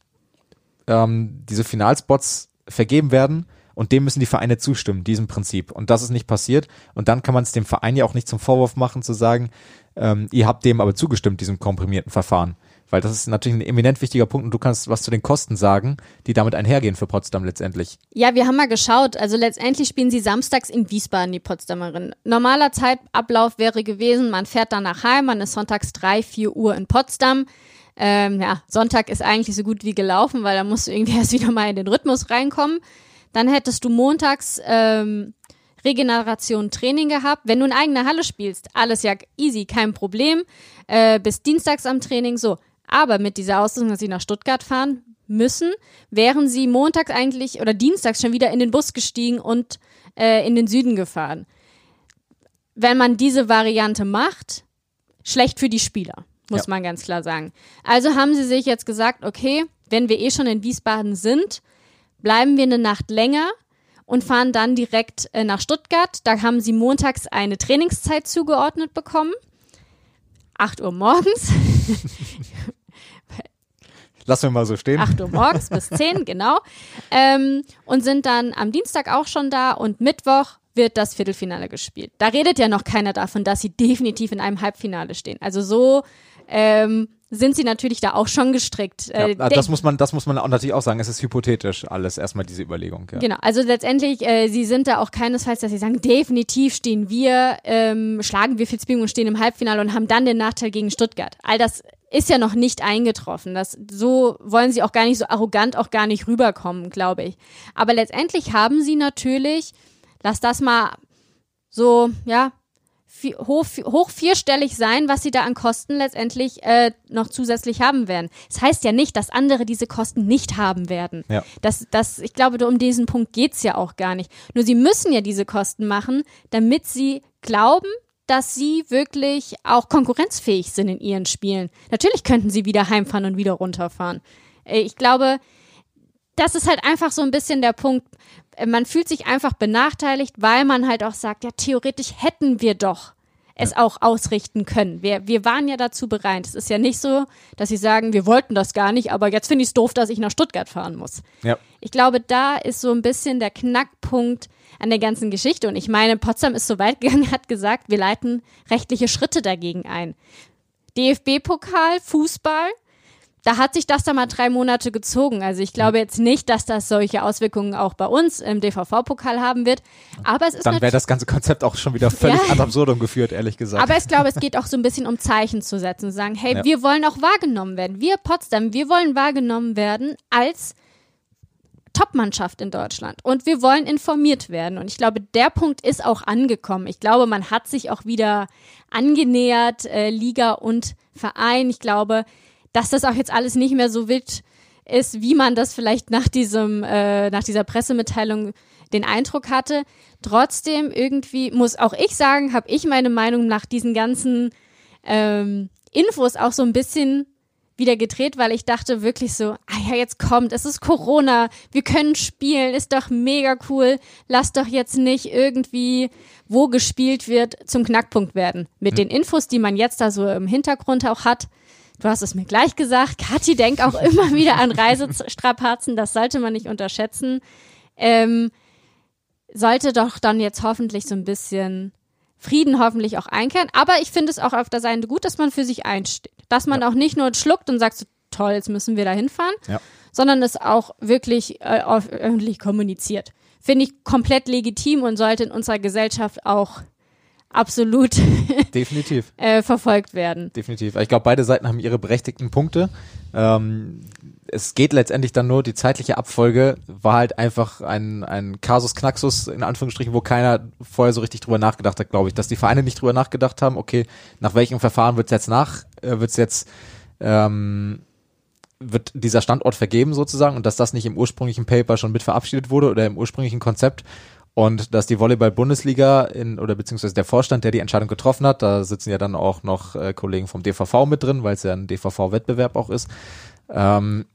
ähm, diese Finalspots vergeben werden und dem müssen die Vereine zustimmen, diesem Prinzip. Und das ist nicht passiert. Und dann kann man es dem Verein ja auch nicht zum Vorwurf machen, zu sagen, ähm, ihr habt dem aber zugestimmt, diesem komprimierten Verfahren. Weil das ist natürlich ein eminent wichtiger Punkt und du kannst was zu den Kosten sagen, die damit einhergehen für Potsdam letztendlich. Ja, wir haben mal geschaut. Also letztendlich spielen sie samstags in Wiesbaden, die Potsdamerinnen. Normaler Zeitablauf wäre gewesen, man fährt dann nach Heim, man ist sonntags drei, vier Uhr in Potsdam. Ähm, ja, Sonntag ist eigentlich so gut wie gelaufen, weil da musst du irgendwie erst wieder mal in den Rhythmus reinkommen. Dann hättest du montags ähm, Regeneration Training gehabt. Wenn du in eigener Halle spielst, alles ja easy, kein Problem. Äh, bis dienstags am Training so. Aber mit dieser Ausrüstung, dass sie nach Stuttgart fahren müssen, wären sie montags eigentlich oder dienstags schon wieder in den Bus gestiegen und äh, in den Süden gefahren. Wenn man diese Variante macht, schlecht für die Spieler, muss ja. man ganz klar sagen. Also haben sie sich jetzt gesagt, okay, wenn wir eh schon in Wiesbaden sind, bleiben wir eine Nacht länger und fahren dann direkt äh, nach Stuttgart. Da haben sie montags eine Trainingszeit zugeordnet bekommen. 8 Uhr morgens. Lassen wir mal so stehen. 8 Uhr morgens bis 10, genau. Ähm, und sind dann am Dienstag auch schon da und Mittwoch wird das Viertelfinale gespielt. Da redet ja noch keiner davon, dass sie definitiv in einem Halbfinale stehen. Also so ähm, sind sie natürlich da auch schon gestrickt. Ja, äh, das muss man, das muss man auch natürlich auch sagen. Es ist hypothetisch alles erstmal diese Überlegung. Ja. Genau. Also letztendlich, äh, sie sind da auch keinesfalls, dass sie sagen, definitiv stehen wir, ähm, schlagen wir Fitzbing und stehen im Halbfinale und haben dann den Nachteil gegen Stuttgart. All das ist ja noch nicht eingetroffen. Das, so wollen sie auch gar nicht so arrogant auch gar nicht rüberkommen, glaube ich. Aber letztendlich haben sie natürlich, lass das mal so, ja, hoch, hoch vierstellig sein, was sie da an Kosten letztendlich äh, noch zusätzlich haben werden. Das heißt ja nicht, dass andere diese Kosten nicht haben werden. Ja. Das, das, ich glaube, um diesen Punkt geht's ja auch gar nicht. Nur sie müssen ja diese Kosten machen, damit sie glauben, dass sie wirklich auch konkurrenzfähig sind in ihren Spielen. Natürlich könnten sie wieder heimfahren und wieder runterfahren. Äh, ich glaube, das ist halt einfach so ein bisschen der Punkt, äh, man fühlt sich einfach benachteiligt, weil man halt auch sagt, ja, theoretisch hätten wir doch es auch ausrichten können. Wir, wir waren ja dazu bereit. Es ist ja nicht so, dass sie sagen, wir wollten das gar nicht, aber jetzt finde ich es doof, dass ich nach Stuttgart fahren muss. Ja. Ich glaube, da ist so ein bisschen der Knackpunkt an der ganzen Geschichte. Und ich meine, Potsdam ist so weit gegangen, hat gesagt, wir leiten rechtliche Schritte dagegen ein. DFB-Pokal, Fußball, da hat sich das dann mal drei Monate gezogen. Also ich glaube jetzt nicht, dass das solche Auswirkungen auch bei uns im DVV-Pokal haben wird. Aber es ist Dann wäre das ganze Konzept auch schon wieder völlig Ja. ad absurdum geführt, ehrlich gesagt. aber ich glaube, es geht auch so ein bisschen um Zeichen zu setzen, und sagen, hey, Ja. wir wollen auch wahrgenommen werden. Wir Potsdam, wir wollen wahrgenommen werden als Top-Mannschaft in Deutschland und wir wollen informiert werden. Und ich glaube, der Punkt ist auch angekommen. Ich glaube, man hat sich auch wieder angenähert, äh, Liga und Verein. Ich glaube, dass das auch jetzt alles nicht mehr so wild ist, wie man das vielleicht nach diesem, äh, nach dieser Pressemitteilung den Eindruck hatte. Trotzdem irgendwie muss auch ich sagen, habe ich meine Meinung nach diesen ganzen ähm, Infos auch so ein bisschen wieder gedreht, weil ich dachte wirklich so, ah ja, jetzt kommt, es ist Corona, wir können spielen, ist doch mega cool, lass doch jetzt nicht irgendwie, wo gespielt wird, zum Knackpunkt werden. Mit den Infos, die man jetzt da so im Hintergrund auch hat. Du hast es mir gleich gesagt, Kathi denkt auch immer wieder an Reisestrapazen, das sollte man nicht unterschätzen. Ähm, sollte doch dann jetzt hoffentlich so ein bisschen Frieden hoffentlich auch einkehren. Aber ich finde es auch auf der Seite gut, dass man für sich einsteht. Dass man auch nicht nur schluckt und sagt, so, toll, jetzt müssen wir da hinfahren, Ja. sondern es auch wirklich äh, öffentlich kommuniziert. Finde ich komplett legitim und sollte in unserer Gesellschaft auch absolut Definitiv. äh, verfolgt werden. Definitiv. Ich glaube, beide Seiten haben ihre berechtigten Punkte. Ähm, es geht letztendlich dann nur, die zeitliche Abfolge war halt einfach ein, ein Kasus Knaxus, in Anführungsstrichen, wo keiner vorher so richtig drüber nachgedacht hat, glaube ich. Dass die Vereine nicht drüber nachgedacht haben, okay, nach welchem Verfahren wird's jetzt nach, äh, wird's jetzt, ähm, wird dieser Standort vergeben sozusagen und dass das nicht im ursprünglichen Paper schon mit verabschiedet wurde oder im ursprünglichen Konzept und dass die Volleyball-Bundesliga in oder beziehungsweise der Vorstand, der die Entscheidung getroffen hat, da sitzen ja dann auch noch äh, Kollegen vom DVV mit drin, weil es ja ein DVV-Wettbewerb auch ist. Ähm,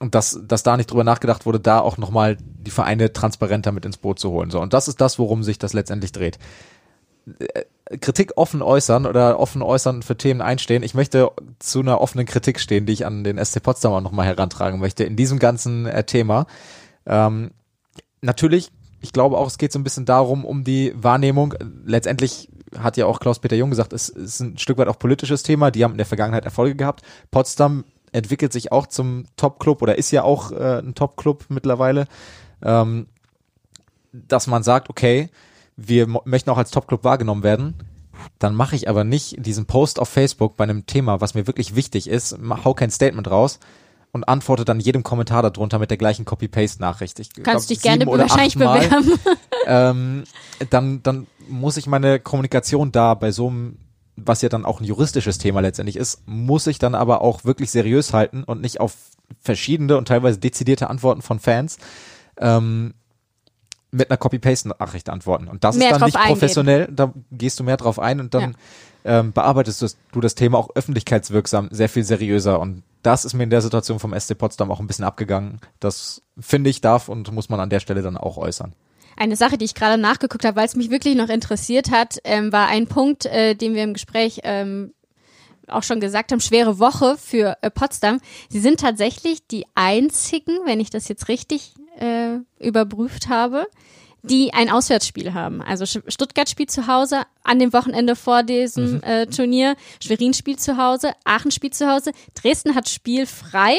und dass, dass da nicht drüber nachgedacht wurde, da auch nochmal die Vereine transparenter mit ins Boot zu holen. So, und das ist das, worum sich das letztendlich dreht. Äh, Kritik offen äußern oder offen äußern für Themen einstehen. Ich möchte zu einer offenen Kritik stehen, die ich an den SC Potsdam auch nochmal herantragen möchte in diesem ganzen äh, Thema. Ähm, natürlich, ich glaube auch, es geht so ein bisschen darum, um die Wahrnehmung. Letztendlich hat ja auch Klaus-Peter Jung gesagt, es ist ein Stück weit auch politisches Thema. Die haben in der Vergangenheit Erfolge gehabt. Potsdam entwickelt sich auch zum Top-Club oder ist ja auch äh, ein Top-Club mittlerweile. Ähm, dass man sagt, okay, wir möchten auch als Top-Club wahrgenommen werden, dann mache ich aber nicht diesen Post auf Facebook bei einem Thema, was mir wirklich wichtig ist, hau kein Statement raus und antworte dann jedem Kommentar darunter mit der gleichen Copy-Paste-Nachricht. Ich Kannst glaub, dich gerne wahrscheinlich achtmal, bewerben. ähm, dann, dann muss ich meine Kommunikation da bei so einem, was ja dann auch ein juristisches Thema letztendlich ist, muss ich dann aber auch wirklich seriös halten und nicht auf verschiedene und teilweise dezidierte Antworten von Fans ähm, mit einer Copy-Paste-Nachricht antworten. Und das Mehr ist dann nicht eingehen. professionell, da gehst du mehr drauf ein und dann ähm, bearbeitest du das, du das Thema auch öffentlichkeitswirksam, sehr viel seriöser. Und das ist mir in der Situation vom SC Potsdam auch ein bisschen abgegangen. Das finde ich darf und muss man an der Stelle dann auch äußern. Eine Sache, die ich gerade nachgeguckt habe, weil es mich wirklich noch interessiert hat, ähm, war ein Punkt, äh, den wir im Gespräch ähm, auch schon gesagt haben, schwere Woche für äh, Potsdam. Sie sind tatsächlich die einzigen, wenn ich das jetzt richtig äh, überprüft habe, die ein Auswärtsspiel haben. Also Stuttgart spielt zu Hause an dem Wochenende vor diesem äh, Turnier, Schwerin spielt zu Hause, Aachen spielt zu Hause, Dresden hat Spiel frei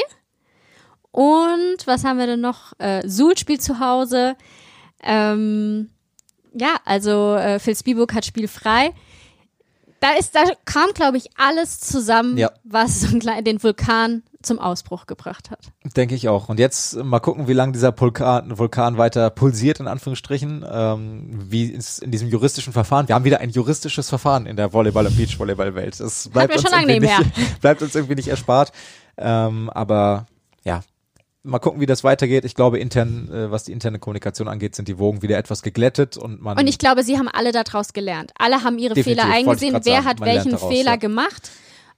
und was haben wir denn noch? Äh, Suhl spielt zu Hause. Ähm, ja, also äh, Phil Spielburg hat Spiel frei. Da ist, da kam, glaube ich, alles zusammen, Ja. was so ein klein- den Vulkan zum Ausbruch gebracht hat. Denke ich auch. Und jetzt mal gucken, wie lange dieser Vulkan, Vulkan weiter pulsiert, in Anführungsstrichen, ähm, wie es in diesem juristischen Verfahren. Wir haben wieder ein juristisches Verfahren in der Volleyball- und Beachvolleyball-Welt. Das bleibt uns, nicht, bleibt uns irgendwie nicht erspart. Ähm, aber ja, mal gucken, wie das weitergeht. Ich glaube, intern, äh, was die interne Kommunikation angeht, sind die Wogen wieder etwas geglättet und man. Und ich glaube, sie haben alle daraus gelernt. Alle haben ihre Definitiv, Fehler eingesehen. Wer sagen. hat welchen daraus, Fehler ja. gemacht?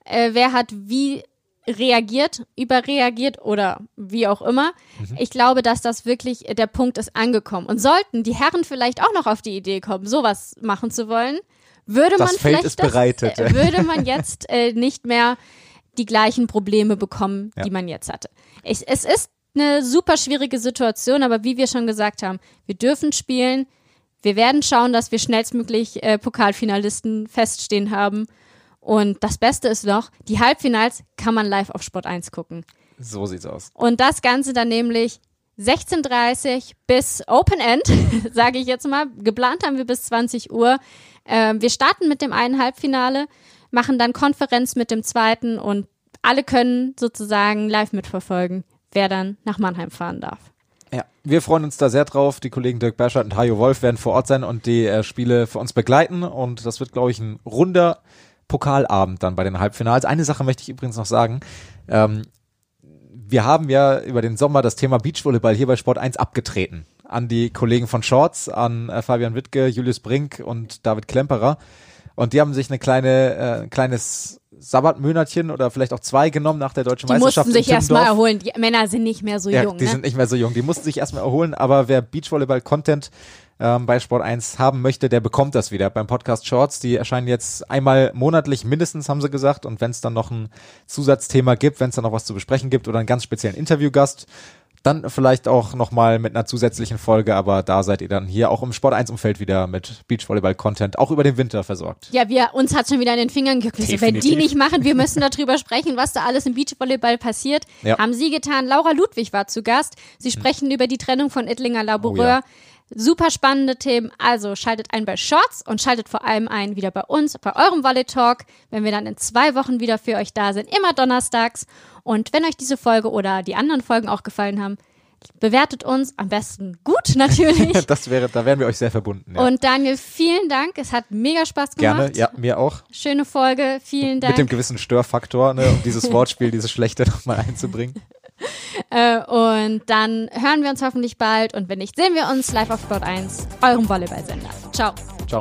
Äh, wer hat wie reagiert, überreagiert oder wie auch immer. Mhm. Ich glaube, dass das wirklich der Punkt ist angekommen. Und sollten die Herren vielleicht auch noch auf die Idee kommen, sowas machen zu wollen, würde Das man Feld vielleicht ist bereitet. Das, äh, würde man jetzt äh, nicht mehr die gleichen Probleme bekommen, Ja. die man jetzt hatte. Ich, es ist eine super schwierige Situation, aber wie wir schon gesagt haben, wir dürfen spielen. Wir werden schauen, dass wir schnellstmöglich äh, Pokalfinalisten feststehen haben. Und das Beste ist noch, die Halbfinals kann man live auf Sport 1 gucken. So sieht's aus. Und das Ganze dann nämlich 16.30 bis Open End, sage ich jetzt mal. Geplant haben wir bis 20 Uhr. Ähm, wir starten mit dem einen Halbfinale, machen dann Konferenz mit dem zweiten und alle können sozusagen live mitverfolgen, wer dann nach Mannheim fahren darf. Ja, wir freuen uns da sehr drauf. Die Kollegen Dirk Berschert und Hajo Wolf werden vor Ort sein und die äh, Spiele für uns begleiten. Und das wird, glaube ich, ein runder Pokalabend dann bei den Halbfinals. Eine Sache möchte ich übrigens noch sagen. Ähm, wir haben ja über den Sommer das Thema Beachvolleyball hier bei Sport 1 abgetreten. An die Kollegen von Shorts, an äh, Fabian Wittke, Julius Brink und David Klemperer. Und die haben sich eine kleine, äh, kleines Sabbatmonatchen oder vielleicht auch zwei genommen nach der deutschen Die Meisterschaft. mussten sich erstmal erholen. Die Männer sind nicht mehr so Ja, jung. die ne? sind nicht mehr so jung. Die mussten sich erstmal erholen, aber wer Beachvolleyball-Content ähm, bei Sport 1 haben möchte, der bekommt das wieder beim Podcast Shorts. Die erscheinen jetzt einmal monatlich mindestens, haben sie gesagt. Und wenn es dann noch ein Zusatzthema gibt, wenn es dann noch was zu besprechen gibt oder einen ganz speziellen Interviewgast, dann vielleicht auch nochmal mit einer zusätzlichen Folge, aber da seid ihr dann hier auch im Sport 1 Umfeld wieder mit Beachvolleyball-Content, auch über den Winter versorgt. Ja, wir, uns hat schon wieder in den Fingern gejuckt. So, Wenn die nicht machen, wir müssen darüber sprechen, was da alles im Beachvolleyball passiert. Ja. Haben sie getan. Laura Ludwig war zu Gast. Sie sprechen über die Trennung von Ittlinger Laboureur. Oh ja. Super spannende Themen. Also schaltet ein bei Shorts und schaltet vor allem ein wieder bei uns, bei eurem Volley Talk, wenn wir dann in zwei Wochen wieder für euch da sind, immer donnerstags. Und wenn euch diese Folge oder die anderen Folgen auch gefallen haben, bewertet uns am besten gut natürlich. Das wäre, da wären wir euch sehr verbunden. Ja. Und Daniel, vielen Dank. Es hat mega Spaß gemacht. Gerne, ja, mir auch. Schöne Folge. Vielen Dank. Mit dem gewissen Störfaktor, ne, um dieses Wortspiel, dieses Schlechte nochmal einzubringen. Äh, und dann hören wir uns hoffentlich bald. Und wenn nicht, sehen wir uns live auf Sport 1, eurem Volleyball-Sender. Ciao. Ciao.